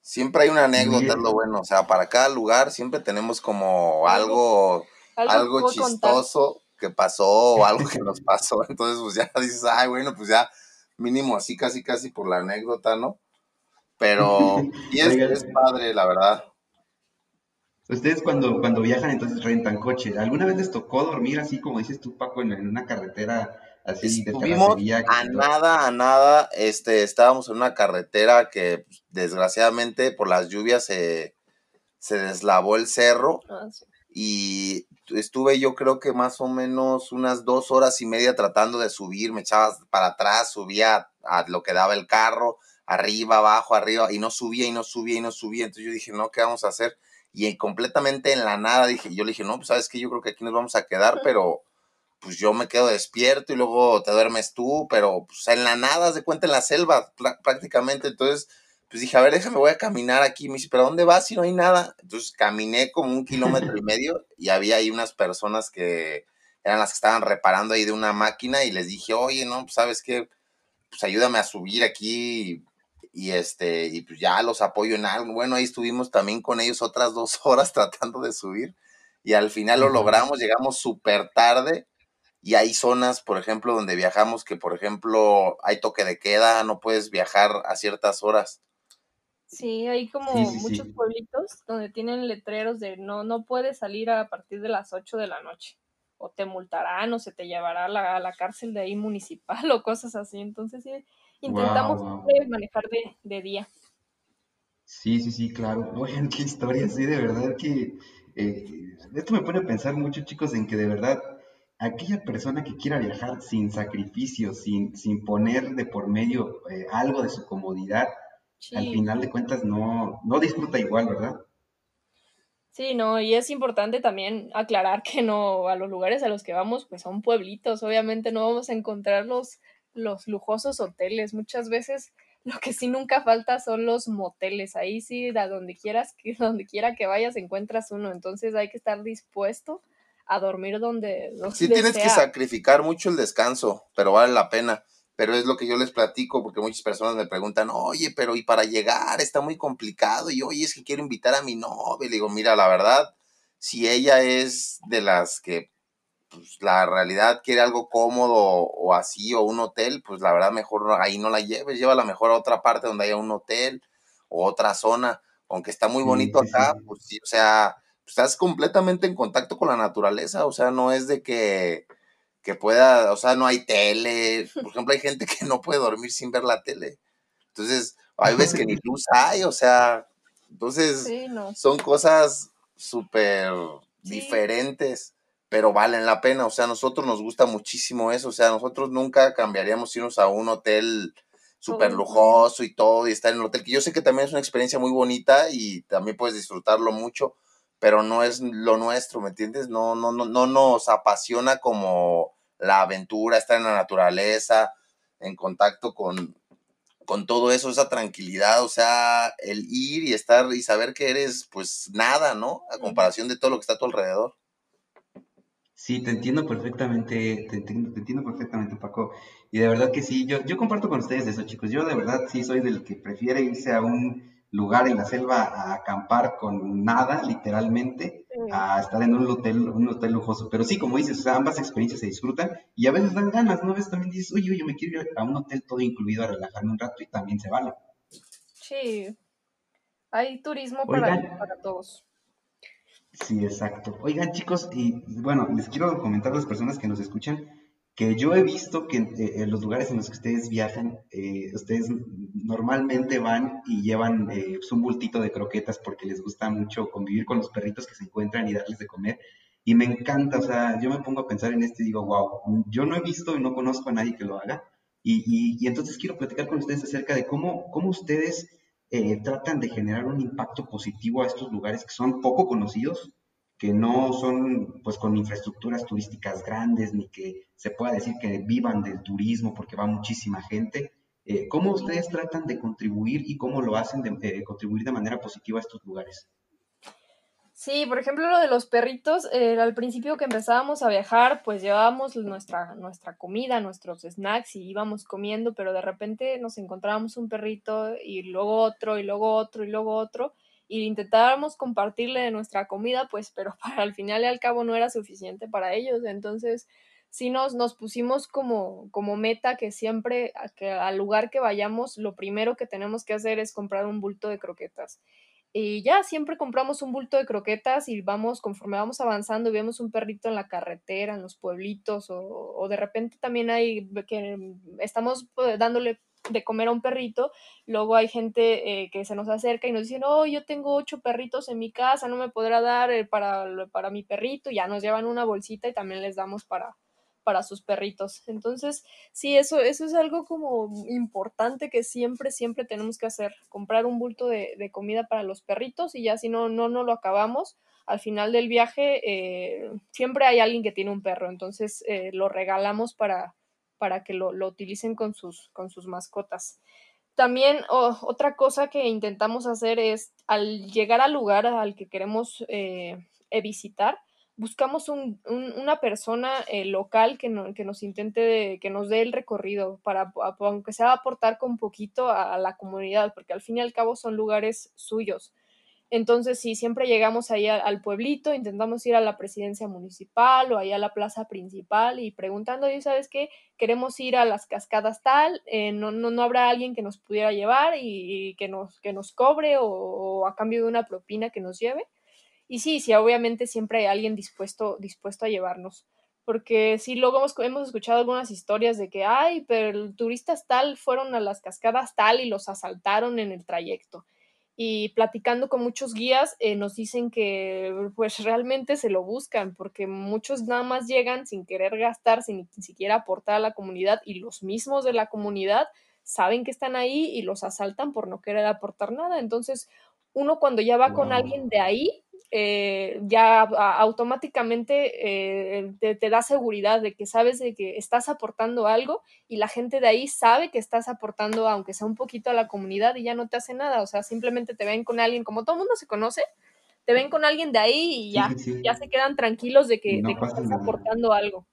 Siempre hay una anécdota, es lo bueno, o sea, para cada lugar siempre tenemos como algo, algo, chistoso que pasó o <laughs> algo que nos pasó. <laughs> Entonces, pues ya dices, ay, bueno, pues ya mínimo así, casi, casi por la anécdota, ¿no? Pero, <laughs> y es, es padre, la verdad. Ustedes cuando, cuando viajan, entonces rentan coche. ¿Alguna vez les tocó dormir así, como dices tú, Paco, en, una carretera así de terracería? A nada, a nada. Este, estábamos en una carretera que pues, desgraciadamente por las lluvias se, se deslavó el cerro. Ah, y estuve yo creo que más o menos unas dos horas y media tratando de subir, me echaba para atrás, subía a lo que daba el carro, arriba, abajo, arriba, y no subía y no subía y no subía. Entonces yo dije, no, ¿qué vamos a hacer? y completamente en la nada dije, yo le dije, no, pues sabes que yo creo que aquí nos vamos a quedar, pero pues yo me quedo despierto y luego te duermes tú, pero pues en la nada, se cuenta en la selva prácticamente, entonces pues dije, a ver, déjame, voy a caminar aquí, me dice, pero ¿dónde vas si no hay nada? Entonces caminé como un kilómetro y <laughs> medio y había ahí unas personas que eran las que estaban reparando ahí de una máquina y les dije, oye, no, pues sabes qué, pues ayúdame a subir aquí y este, y pues ya los apoyo en algo. Bueno, ahí estuvimos también con ellos otras dos <laughs> horas tratando de subir y al final lo logramos, llegamos súper tarde y hay zonas, por ejemplo, donde viajamos que, por ejemplo, hay toque de queda, no puedes viajar a ciertas horas. Sí, hay como muchos pueblitos donde tienen letreros de no, no puedes salir a partir de las 8 de la noche o te multarán o se te llevará a la, a la cárcel de ahí municipal <laughs> o cosas así. Entonces sí, intentamos manejar de, día. Sí, sí, sí, claro. Oigan, <laughs> qué historia, sí, de verdad que eh, esto me pone a pensar mucho, chicos, en que de verdad aquella persona que quiera viajar sin sacrificio, sin, sin poner de por medio eh, algo de su comodidad, al final de cuentas no, no disfruta igual, ¿verdad? Sí, no, y es importante también aclarar que no, a los lugares a los que vamos, pues son pueblitos, obviamente no vamos a encontrar los los lujosos hoteles. Muchas veces <laughs> lo que sí nunca falta son los moteles. Ahí sí, a donde quieras, que, <laughs> donde quiera que vayas, encuentras uno. Entonces hay que estar dispuesto a dormir donde, Sí tienes que sacrificar mucho el descanso, pero vale la pena. Pero es lo que yo les platico, porque muchas personas me preguntan, oye, pero ¿y para llegar? Está muy complicado. Y oye, es que quiero invitar a mi novia. Le digo, mira, la verdad, si ella es de las que pues, la realidad quiere algo cómodo o así, o un hotel, pues la verdad mejor ahí no la lleves, llévala mejor a otra parte donde haya un hotel o otra zona, aunque está muy bonito acá, pues sí, o sea, pues, estás completamente en contacto con la naturaleza, o sea, no es de que, que pueda, o sea, no hay tele, <laughs> por ejemplo, hay gente que no puede dormir sin ver la tele, entonces, hay veces que ni <laughs> luz hay, o sea, entonces, son cosas súper diferentes pero valen la pena. O sea, a nosotros nos gusta muchísimo eso. O sea, nosotros nunca cambiaríamos irnos a un hotel súper lujoso y todo y estar en el hotel, que yo sé que también es una experiencia muy bonita y también puedes disfrutarlo mucho, pero no es lo nuestro, ¿me entiendes? No, no, no, no nos apasiona como la aventura, estar en la naturaleza, en contacto con, con todo eso, esa tranquilidad, o sea, el ir y estar y saber que eres pues nada, ¿no? A comparación de todo lo que está a tu alrededor. Sí, te entiendo perfectamente, te entiendo, te entiendo perfectamente, Paco. Y de verdad que sí, yo, yo comparto con ustedes eso, chicos. Yo de verdad sí soy del que prefiere irse a un lugar en la selva a acampar con nada, literalmente, a estar en un hotel, un hotel lujoso. Pero sí, como dices, ambas experiencias se disfrutan y a veces dan ganas, ¿no? A veces también dices, oye, yo me quiero ir a un hotel todo incluido a relajarme un rato y también se vale. Sí, hay turismo para, para todos. Sí, exacto. Oigan, chicos, y bueno, les quiero comentar a las personas que nos escuchan que yo he visto que eh, en los lugares en los que ustedes viajan, eh, ustedes normalmente van y llevan eh, pues, un bultito de croquetas porque les gusta mucho convivir con los perritos que se encuentran y darles de comer. Y me encanta, o sea, yo me pongo a pensar en esto y digo, wow, yo no he visto y no conozco a nadie que lo haga. Y, y, y entonces quiero platicar con ustedes acerca de cómo, cómo ustedes eh, tratan de generar un impacto positivo a estos lugares que son poco conocidos, que no son pues con infraestructuras turísticas grandes, ni que se pueda decir que vivan del turismo porque va muchísima gente. Eh, ¿Cómo ustedes tratan de contribuir y cómo lo hacen de eh, contribuir de manera positiva a estos lugares? Sí, por ejemplo, lo de los perritos, eh, al principio que empezábamos a viajar, pues llevábamos nuestra, nuestra comida, nuestros snacks y íbamos comiendo, pero de repente nos encontrábamos un perrito y luego otro y luego otro y luego otro y intentábamos compartirle de nuestra comida, pues, pero <laughs> para al final y al cabo no era suficiente para ellos. Entonces, sí nos, nos pusimos como, como meta que siempre, que al lugar que vayamos, lo primero que tenemos que hacer es comprar un bulto de croquetas. Y ya siempre compramos un bulto de croquetas y vamos, conforme vamos avanzando, vemos un perrito en la carretera, en los pueblitos, o, de repente también hay que estamos pues, dándole de comer a un perrito, luego hay gente eh, que se nos acerca y nos dice, no, yo tengo ocho perritos en mi casa, no me podrá dar eh, para, para mi perrito, ya nos llevan una bolsita y también les damos para, para sus perritos. Entonces, sí, eso, eso es algo como importante que siempre, siempre tenemos que hacer, comprar un bulto de, comida para los perritos y ya si no, no, no lo acabamos, al final del viaje eh, siempre hay alguien que tiene un perro, entonces lo regalamos para, para que lo, lo utilicen con sus, con sus mascotas. También otra cosa que intentamos hacer es al llegar al lugar al que queremos eh, visitar, buscamos un, una persona eh, local que, que, nos intente, que nos dé el recorrido, para, aunque sea aportar con poquito a, a, la comunidad, porque al fin y al cabo son lugares suyos. Entonces, sí, siempre llegamos ahí al pueblito, intentamos ir a la presidencia municipal o ahí a la plaza principal y preguntando, ¿y sabes qué? Queremos ir a las cascadas tal, eh, no, no, no, habrá alguien que nos pudiera llevar y, que, nos, que nos cobre o, a cambio de una propina que nos lleve. Y sí, sí, obviamente siempre hay alguien dispuesto, dispuesto a llevarnos. Porque sí, luego hemos, hemos escuchado algunas historias de que, ay, pero turistas tal fueron a las cascadas tal y los asaltaron en el trayecto y platicando con muchos guías eh, nos dicen que pues realmente se lo buscan porque muchos nada más llegan sin querer gastar, sin ni siquiera aportar a la comunidad y los mismos de la comunidad saben que están ahí y los asaltan por no querer aportar nada. Entonces, uno cuando ya va wow. con alguien de ahí, eh, ya automáticamente eh, te, te, da seguridad de que sabes de que estás aportando algo y la gente de ahí sabe que estás aportando, aunque sea un poquito a la comunidad y ya no te hace nada, o sea, simplemente te ven con alguien, como todo el mundo se conoce, te ven con alguien de ahí y ya, sí, sí. ya se quedan tranquilos de que, no de que estás nada. aportando algo.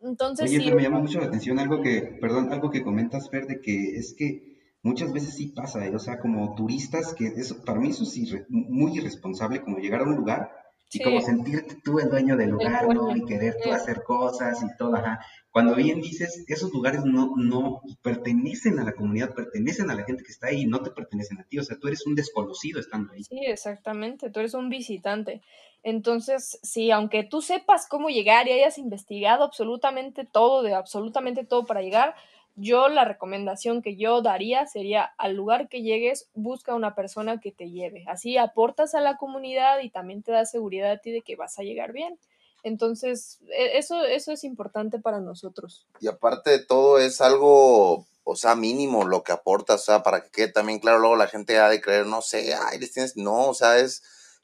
Entonces, Oye, sí, me llama mucho la atención algo que, perdón, algo que comentas, Fer, de que es que muchas veces sí pasa, ¿eh? o sea, como turistas, que eso, para mí eso es irre, muy irresponsable, como llegar a un lugar y sí. como sentirte tú el dueño del lugar, ¿no? Y querer tú hacer cosas y todo, ajá. Cuando bien dices, esos lugares no, no pertenecen a la comunidad, pertenecen a la gente que está ahí no te pertenecen a ti, o sea, tú eres un desconocido estando ahí. Sí, exactamente, tú eres un visitante. Entonces, sí, aunque tú sepas cómo llegar y hayas investigado absolutamente todo, de absolutamente todo para llegar, yo la recomendación que yo daría sería al lugar que llegues, busca una persona que te lleve. Así aportas a la comunidad y también te da seguridad a ti de que vas a llegar bien. Entonces, e, eso, eso es importante para nosotros. Y aparte de todo, es algo, o sea, mínimo lo que aportas, o sea, para que quede también claro, luego la gente ha de creer, no sé, ay, les tienes, no, o sea, es,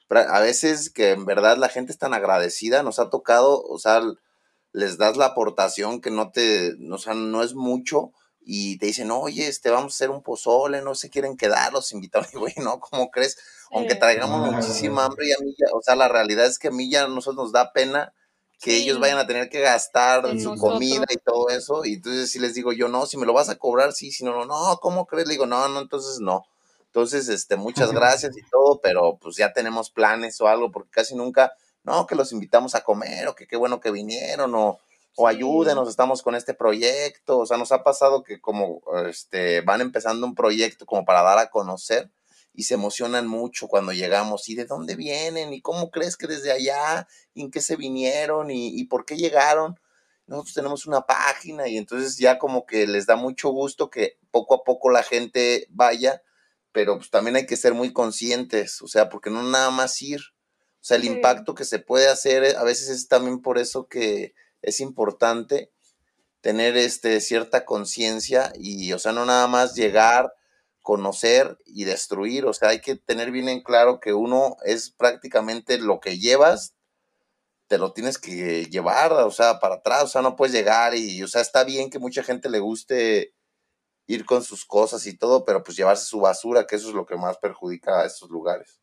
a veces que en verdad la gente es tan agradecida, nos ha tocado, o sea, les das la aportación que no te, o sea, no es mucho y te dicen, oye, este, vamos a hacer un pozole, no se quieren quedar los invitados. <laughs> Y güey, no, ¿cómo crees? Aunque traigamos ah, muchísima hambre y a mí ya, o sea, la realidad es que a mí ya a nosotros nos da pena que sí. ellos vayan a tener que gastar en su nosotros. comida y todo eso. Y entonces si les digo yo, no, si me lo vas a cobrar, sí, si no, no, no, ¿cómo crees? Le digo, no, no, entonces no. Entonces, este, muchas <laughs> gracias y todo, pero pues ya tenemos planes o algo, porque casi nunca no, que los invitamos a comer, o que qué bueno que vinieron, o, o sí. ayúdenos, estamos con este proyecto. O sea, nos ha pasado que como este, van empezando un proyecto como para dar a conocer y se emocionan mucho cuando llegamos. ¿Y de dónde vienen? ¿Y cómo crees que desde allá? ¿Y en qué se vinieron? ¿Y, y por qué llegaron? Nosotros tenemos una página y entonces ya como que les da mucho gusto que poco a poco la gente vaya, pero pues también hay que ser muy conscientes, o sea, porque no nada más ir, o sea, el sí. impacto que se puede hacer, eh, a veces es también por eso que es importante tener este, cierta conciencia y, o sea, no nada más llegar, conocer y destruir, o sea, hay que tener bien en claro que uno es prácticamente lo que llevas, te lo tienes que llevar, o sea, para atrás, o sea, no puedes llegar y, o sea, está bien que mucha gente le guste ir con sus cosas y todo, pero pues llevarse su basura, que eso es lo que más perjudica a estos lugares.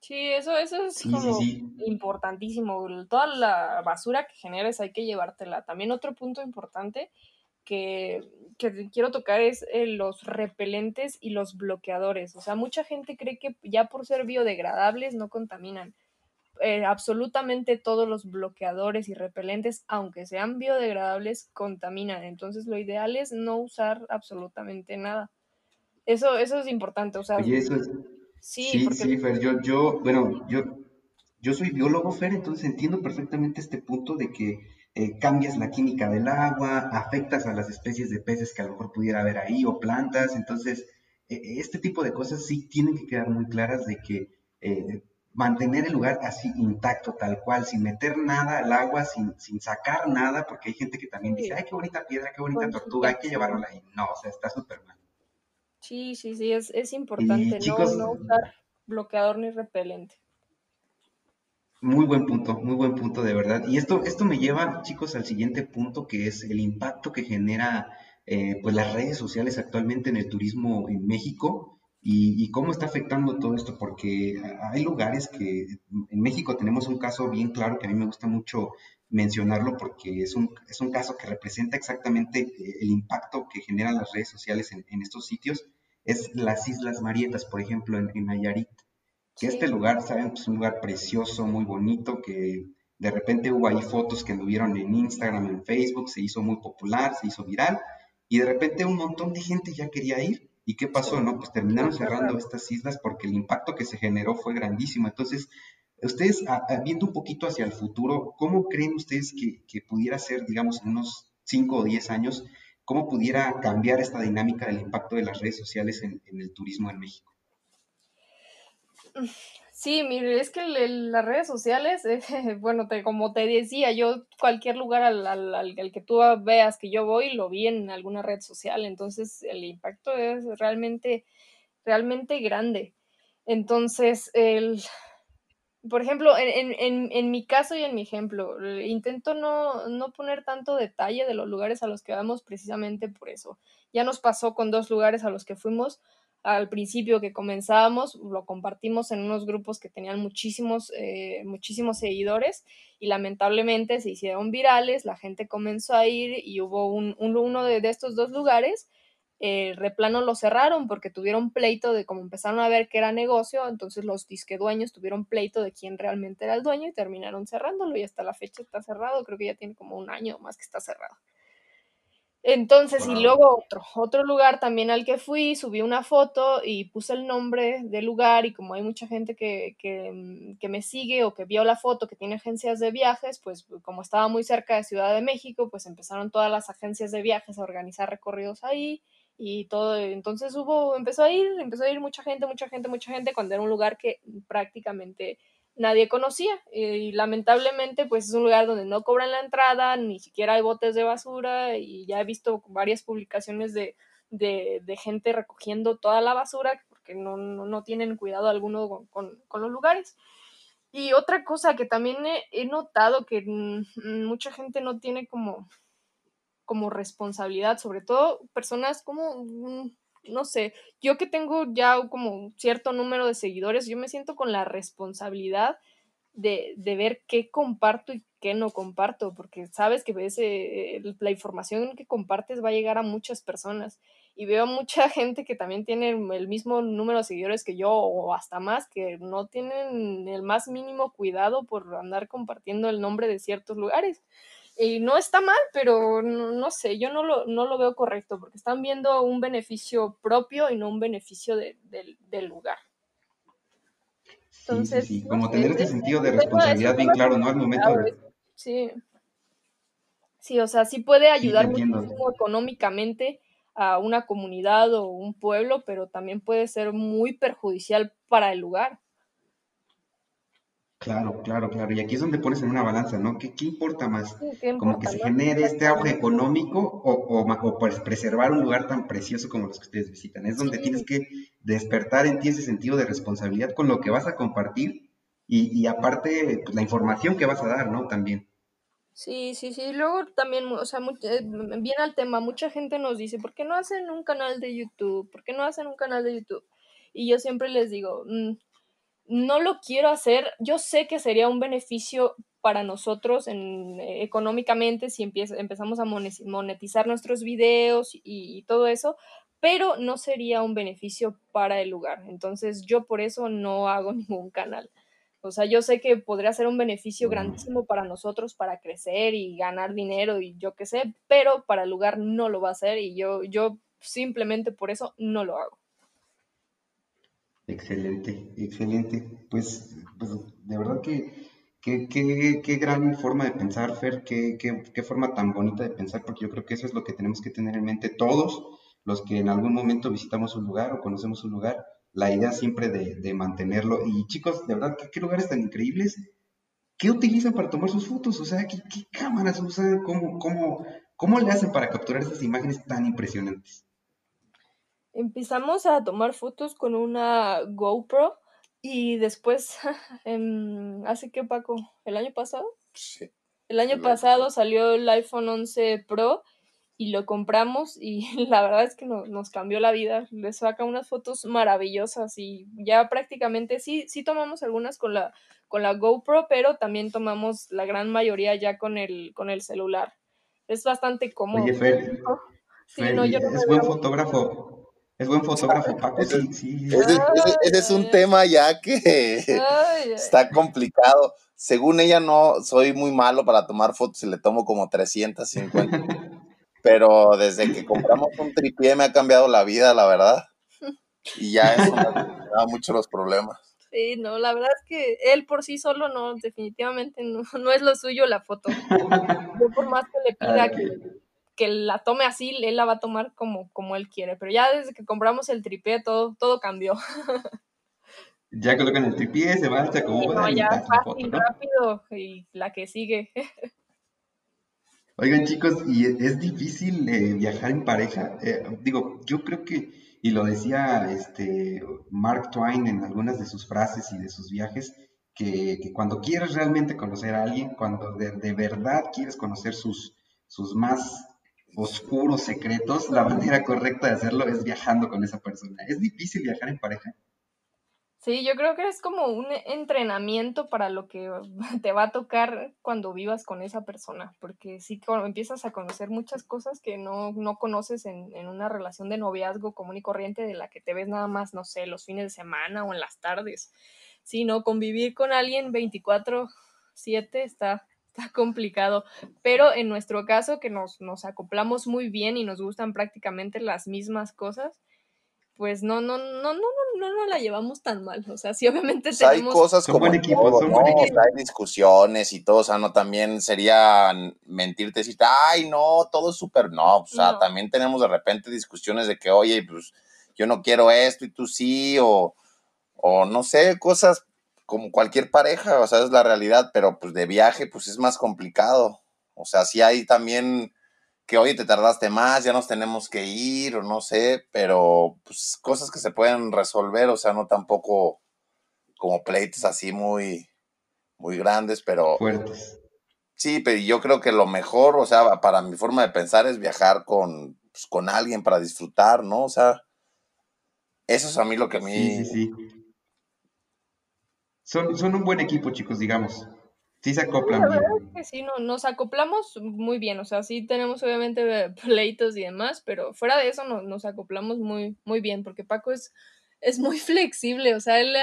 Sí, eso, eso es sí, como sí, sí. importantísimo. Toda la basura que generes hay que llevártela. También otro punto importante que, que quiero tocar es eh, los repelentes y los bloqueadores. O sea, mucha gente cree que ya por ser biodegradables no contaminan. Eh, absolutamente todos los bloqueadores y repelentes, aunque sean biodegradables, contaminan. Entonces lo ideal es no usar absolutamente nada. Eso, eso es importante. O sea, Oye, eso es... sí, Sí, porque sí, Fer, yo, yo, bueno, yo, yo soy biólogo, Fer, entonces entiendo perfectamente este punto de que eh, cambias la química del agua, afectas a las especies de peces que a lo mejor pudiera haber ahí o plantas, entonces eh, este tipo de cosas sí tienen que quedar muy claras de que eh, mantener el lugar así intacto, tal cual, sin meter nada al agua, sin, sin sacar nada, porque hay gente que también dice, ay, qué bonita piedra, qué bonita tortuga, hay que llevarla ahí. No, o sea, está súper mal. Sí, sí, sí, es, es Y importante no, chicos, no usar bloqueador ni repelente. Muy buen punto, muy buen punto de verdad. Y esto, esto me lleva, chicos, al siguiente punto, que es el impacto que genera eh, pues las redes sociales actualmente en el turismo en México y, y cómo está afectando todo esto, porque hay lugares que en México tenemos un caso bien claro que a mí me gusta mucho mencionarlo porque es un, es un caso que representa exactamente eh, el impacto que generan las redes sociales en, en estos sitios. Es las Islas Marietas, por ejemplo, en, en Nayarit que este lugar, saben, es un lugar precioso, muy bonito, que de repente hubo ahí fotos que anduvieron en Instagram, en Facebook, se hizo muy popular, se hizo viral, y de repente un montón de gente ya quería ir. ¿Y qué pasó, no? Pues terminaron cerrando cerraron. estas islas porque el impacto que se generó fue grandísimo. Entonces, ustedes, a- viendo un poquito hacia el futuro, ¿cómo creen ustedes que, pudiera ser, digamos, en unos 5 o 10 años, cómo pudiera cambiar esta dinámica del impacto de las redes sociales en, el turismo en México? Sí, mire, es que las redes sociales, <laughs> bueno, como te decía, yo cualquier lugar al- al que tú veas que yo voy, lo vi en alguna red social, entonces el impacto es realmente, realmente grande. Entonces, el, por ejemplo, en, en, en, mi caso y en mi ejemplo, intento no, no poner tanto detalle de los lugares a los que vamos precisamente por eso. Ya nos pasó con dos lugares a los que fuimos al principio que comenzábamos, lo compartimos en unos grupos que tenían muchísimos, eh, muchísimos seguidores y lamentablemente se hicieron virales, la gente comenzó a ir y hubo un- uno de, de estos dos lugares, eh, Replano lo cerraron porque tuvieron pleito de como empezaron a ver que era negocio, entonces los disque dueños tuvieron pleito de quién realmente era el dueño y terminaron cerrándolo y hasta la fecha está cerrado, creo que ya tiene como un año más que está cerrado. Entonces, y luego otro, otro lugar también al que fui, subí una foto y puse el nombre del lugar y como hay mucha gente que, que, mm, que me sigue o que vio la foto, que tiene agencias de viajes, pues como estaba muy cerca de Ciudad de México, pues empezaron todas las agencias de viajes a organizar recorridos ahí y todo, entonces hubo, empezó a ir, empezó a ir mucha gente, mucha gente, mucha gente, cuando era un lugar que prácticamente nadie conocía eh, y lamentablemente pues es un lugar donde no cobran la entrada, ni siquiera hay botes de basura y ya he visto varias publicaciones de, de, gente recogiendo toda la basura porque no, no, no tienen cuidado alguno con, con, con, los lugares. Y otra cosa que también he, he notado que mm, mucha gente no tiene como, como responsabilidad, sobre todo personas como... Mm, no sé, yo que tengo ya como cierto número de seguidores, yo me siento con la responsabilidad de, de ver qué comparto y qué no comparto, porque sabes que ese, la información que compartes va a llegar a muchas personas. Y veo mucha <laughs> gente que también tiene el mismo número de seguidores que yo o hasta más, que no tienen el más mínimo cuidado por andar compartiendo el nombre de ciertos lugares. Y no está mal, pero no, no, sé, yo no lo, no lo veo correcto porque están viendo un beneficio propio y no un beneficio de, de, del lugar. Entonces, sí, sí, sí. como no tener sé, este sentido de responsabilidad bien claro, ¿no? Al momento de... Sí. Sí, o sea, sí puede ayudar muchísimo económicamente a una comunidad o un pueblo, pero también puede ser muy perjudicial para el lugar. Claro, claro, claro. Y aquí es donde pones en una balanza, ¿no? ¿Qué, qué importa más? Sí, ¿qué importa ¿Como que se genere este auge económico o, o, o pues preservar un lugar tan precioso como los que ustedes visitan? Es donde Sí. tienes que despertar en ti ese sentido de responsabilidad con lo que vas a compartir y, y aparte pues, la información que vas a dar, ¿no? También. Sí, sí, sí. Luego también, o sea, mu- eh, bien al tema, mucha gente nos dice, ¿por qué no hacen un canal de YouTube? ¿Por qué no hacen un canal de YouTube? Y yo siempre les digo, mm, no lo quiero hacer. Yo sé que sería un beneficio para nosotros en, eh, económicamente si empezamos a monetizar nuestros videos y, todo eso, pero no sería un beneficio para el lugar. Entonces yo por eso no hago <laughs> ningún canal. O sea, yo sé que podría ser un beneficio grandísimo para nosotros, para crecer y ganar dinero y yo qué sé, pero para el lugar no lo va a hacer y yo, yo simplemente por eso no lo hago. Excelente, excelente. Pues, pues de verdad que qué, gran forma de pensar, Fer, qué, qué, forma tan bonita de pensar, porque yo creo que eso es lo que tenemos que tener en mente todos los que en algún momento visitamos un lugar o conocemos un lugar, la idea siempre de, mantenerlo. Y chicos, de verdad, ¿qué, lugares tan increíbles. ¿Qué utilizan para tomar sus fotos? O sea, ¿qué, cámaras usan? ¿Cómo, cómo, ¿Cómo le hacen para capturar esas imágenes tan impresionantes? Empezamos a tomar fotos con una GoPro y después, <laughs> ¿hace qué, Paco? ¿El año pasado? Sí. El año pasado salió el iPhone 11 Pro y lo compramos y <laughs> la verdad es que nos cambió la vida. Le saca unas fotos maravillosas y ya prácticamente sí, sí tomamos algunas con la, con la GoPro, pero también tomamos la gran mayoría ya con el, con el celular. Es bastante cómodo. Oye, Fer, es buen fotógrafo. Es buen fotógrafo, Paco. Ese, es un tema ya que está complicado. Según ella, no soy muy malo para tomar fotos y le tomo como 350. pero desde que compramos un tripié me ha cambiado la vida, la verdad. Y ya eso me ha mucho los problemas. Sí, no, la verdad es que él por sí solo no, definitivamente no, no es lo suyo la foto. Yo por más que le pida que que la tome así, él la va a tomar como, como él quiere. Pero ya desde que compramos el tripié, todo, todo cambió. <laughs> Ya colocan el tripié, se va, se acomoda. No, ya fácil, rápido y la que sigue. Oigan chicos, y es difícil eh, viajar en pareja. Eh, digo, yo creo que, y lo decía este Mark Twain en algunas de sus frases y de sus viajes, que, cuando quieres realmente conocer a alguien, cuando de, de verdad quieres conocer sus, sus más oscuros secretos, la manera correcta de hacerlo es viajando con esa persona. ¿Es difícil viajar en pareja? Sí, yo creo que es como un entrenamiento para lo que te va a tocar cuando vivas con esa persona, porque sí, empiezas a conocer muchas cosas que no, no conoces en, en, una relación de noviazgo común y corriente de la que te ves nada más, no sé, los fines de semana o en las tardes, sino convivir con alguien 24/7 está, está complicado, pero en nuestro caso que nos, nos acoplamos muy bien y nos gustan prácticamente las mismas cosas, pues no, no, no, no, no, no, la llevamos tan mal. O sea, sí, obviamente tenemos... Hay cosas como equipo, ¿no? hay discusiones y todo, o sea, no, también sería mentirte decir, ay, no, todo es súper, no, o sea, también tenemos de repente discusiones de que, oye, pues yo no quiero esto y tú sí, o, o no sé, cosas como cualquier pareja, o sea, es la realidad, pero pues de viaje, pues es más complicado. O sea, si hay también que, oye, te tardaste más, ya nos tenemos que ir, o no sé, pero pues cosas que se pueden resolver, o sea, no tampoco como pleitos así muy, muy grandes, pero... Fuertes. Sí, pero yo creo que lo mejor, o sea, para mi forma de pensar es viajar con, pues, con alguien para disfrutar, ¿no? O sea, eso es a mí lo que a mí... Sí, sí, sí son, un buen equipo, chicos, digamos. Sí se acoplan bien. que sí, no, nos acoplamos muy bien, o sea, sí tenemos obviamente <laughs> pleitos y demás, pero fuera de eso nos acoplamos muy, muy bien, porque Paco es, es muy <laughs> flexible, o sea, él,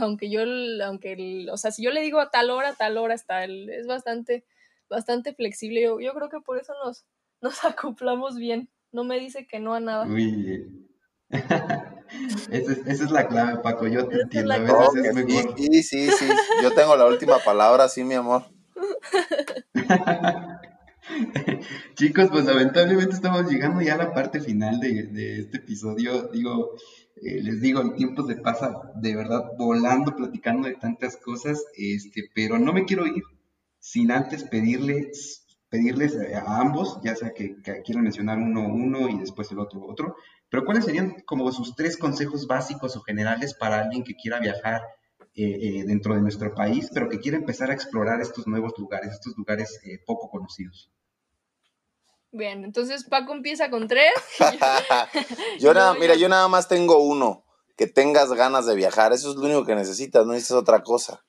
aunque yo, aunque, o sea, si yo le digo a tal hora, tal hora está, él es bastante, bastante flexible, yo, yo creo que por eso nos, <laughs> nos acoplamos bien, no me dice que no a nada. Uy, <laughs> esa, es, la clave, Paco. Yo te entiendo. A veces es mejor. Sí, sí, sí. Yo tengo la última palabra, sí, mi amor. <laughs> Chicos, pues lamentablemente estamos llegando ya a la parte final de, este episodio. Digo, eh, les digo, el tiempo se pasa de verdad volando, platicando de tantas cosas, este, pero no me quiero ir sin antes pedirles pedirles a ambos, ya sea que, que quieran mencionar uno uno y después el otro otro, pero ¿cuáles serían como sus tres consejos básicos o generales para alguien que quiera viajar eh, eh, dentro de nuestro país, pero que quiera empezar a explorar estos nuevos lugares, estos lugares eh, poco conocidos? Bien, entonces Paco empieza con tres. <laughs> <laughs> yo nada, mira, yo nada más tengo uno. que tengas ganas de viajar. Eso es lo único que necesitas, no necesitas otra cosa.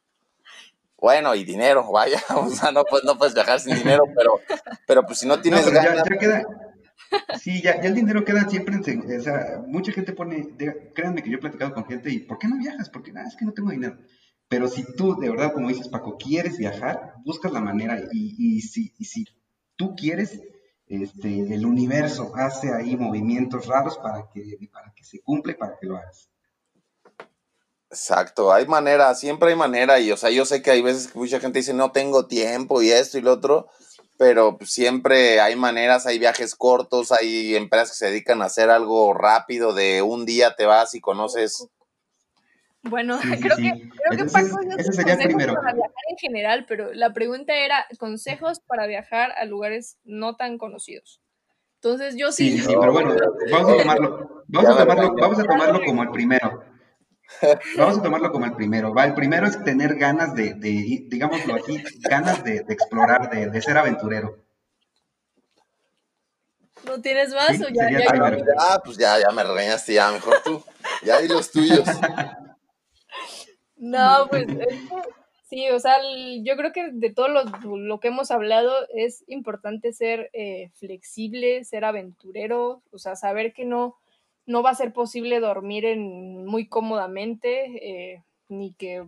Bueno, y dinero, vaya, <laughs> o sea, no, pues, no puedes viajar sin dinero, pero, pero pues si no tienes ganas... Ya, queda, sí, ya, ya, el dinero queda siempre en... O sea, mucha gente pone, créanme que yo he platicado con gente y ¿por qué no viajas? Porque nada, es que no tengo dinero. Pero si tú, de verdad, como dices Paco, quieres viajar, buscas la manera y, y, si, y si tú quieres, este, el universo hace ahí movimientos raros para que, para que se cumpla y para que lo hagas. Exacto, hay manera, siempre hay manera y o sea, yo sé que hay veces que mucha gente dice no tengo tiempo y esto y lo otro, pero siempre hay maneras, hay viajes cortos, hay empresas que se dedican a hacer algo rápido, de un día te vas y conoces. Bueno, creo, Que, creo que Paco ese sería primero. para viajar en general, pero la pregunta era consejos para viajar a lugares no tan conocidos. Entonces yo sí. Sí, sí, pero bueno, vamos a tomarlo, vamos a tomarlo, vamos a tomarlo como el primero. Vamos a tomarlo como el primero. Va, el primero es tener ganas de, de digámoslo aquí, ganas de, explorar, de, ser aventurero. ¿No tienes más o ya? ya, ah, pues ya, ya me regañaste, ya, mejor tú. Ya hay los tuyos. No, pues sí, o sea, yo creo que de todo lo, que hemos hablado es importante ser eh, flexible, ser aventurero, o sea, saber que no, no va a ser posible dormir en, muy cómodamente, eh, ni que,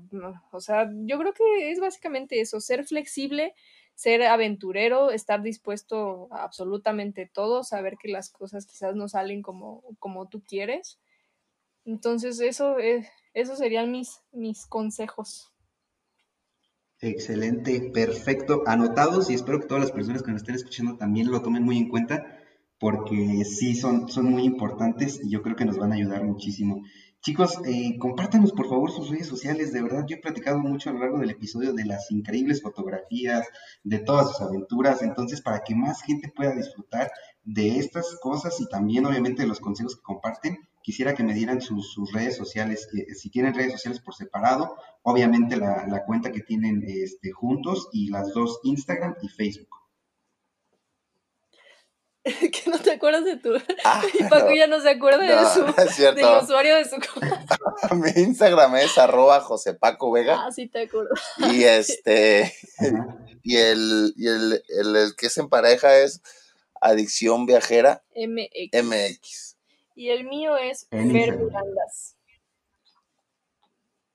o sea, yo creo que es básicamente eso, ser flexible, ser aventurero, estar dispuesto a absolutamente todo, saber que las cosas quizás no salen como, como tú quieres. Entonces, eso, es, esos serían mis, mis consejos. Excelente, perfecto, anotados y espero que todas las personas que nos estén escuchando también lo tomen muy en cuenta porque sí son, son muy importantes y yo creo que nos van a ayudar muchísimo. Chicos, eh, compártanos por favor sus redes sociales. De verdad, yo he platicado mucho a lo largo del episodio de las increíbles fotografías, de todas sus aventuras. Entonces, para que más gente pueda disfrutar de estas cosas y también, obviamente, de los consejos que comparten, quisiera que me dieran sus, redes sociales. Eh, si tienen redes sociales por separado, obviamente la, la cuenta que tienen este, juntos y las dos Instagram y Facebook. <laughs> que no te acuerdas de tu. Ah, <laughs> y Paco ya no se acuerda de su <laughs> del usuario de su Mi Instagram es arroba José Paco Vega. Ah, sí te acuerdo. Y este y el, y el, el, que es en pareja es Adicción Viajera MX. MX. Y el mío es Fer Mirandas.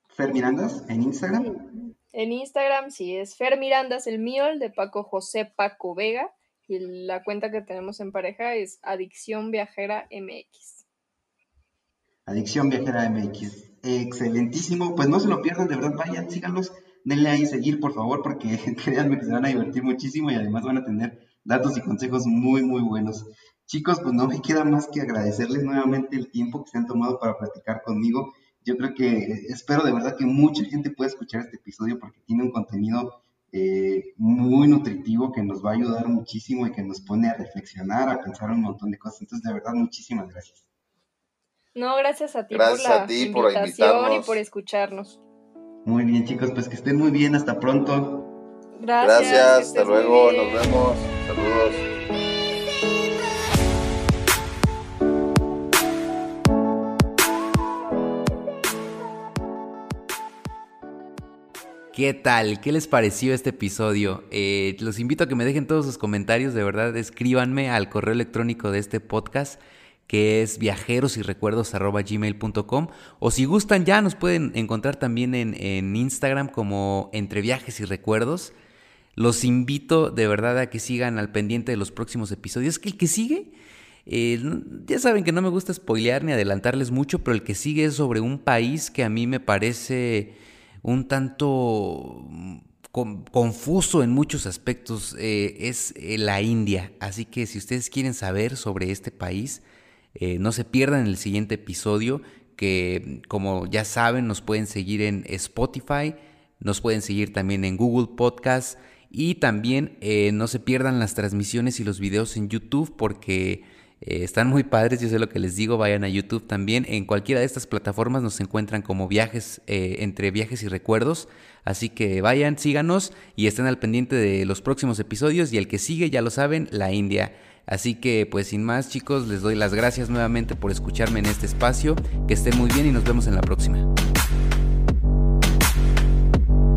¿Fer Mirandas en Instagram? En Instagram sí es Fer Mirandas, el mío, el de Paco José Paco Vega y la cuenta que tenemos en pareja es Adicción Viajera MX. Adicción Viajera MX. Excelentísimo. Pues no se lo pierdan, de verdad, vayan, síganlos, denle ahí seguir, por favor, porque <laughs> créanme que se van a divertir muchísimo y además van a tener datos y consejos muy, muy buenos. Chicos, pues no me queda más que agradecerles nuevamente el tiempo que se han tomado para platicar conmigo. Yo creo que espero de verdad que mucha gente pueda escuchar este episodio porque tiene un contenido eh, muy nutritivo que nos va a ayudar muchísimo y que nos pone a reflexionar, a pensar un montón de cosas. Entonces, de verdad, muchísimas gracias. No, gracias a ti por la invitación y por escucharnos. Muy bien, chicos, pues que estén muy bien. Hasta pronto. Gracias. Gracias hasta luego. Nos vemos. Saludos. ¿Qué tal? ¿Qué les pareció este episodio? Eh, los invito a que me dejen todos sus comentarios, de verdad, escríbanme al correo electrónico de este podcast que es viajerosyrecuerdos.gmail.com o si gustan ya nos pueden encontrar también en, Instagram como Entre Viajes y Recuerdos. Los invito de verdad a que sigan al pendiente de los próximos episodios. Que el que sigue, eh, ya saben que no me gusta spoilear ni adelantarles mucho, pero el que sigue es sobre un país que a mí me parece un tanto mm, confuso en muchos aspectos eh, es eh, la India. Así que si ustedes quieren saber sobre este país, eh, no se pierdan el siguiente episodio que como ya saben nos pueden seguir en Spotify, nos pueden seguir también en Google Podcast y también no se pierdan las transmisiones y los videos en YouTube porque Eh, están muy padres, yo sé lo que les digo, vayan a YouTube también. En cualquiera de estas plataformas nos encuentran como viajes, eh, entre viajes y recuerdos. Así que vayan, síganos y estén al pendiente de los próximos episodios. Y el que sigue, ya lo saben, la India. Así que pues sin más chicos, les doy las gracias nuevamente por escucharme en este espacio. Que estén muy bien y nos vemos en la próxima.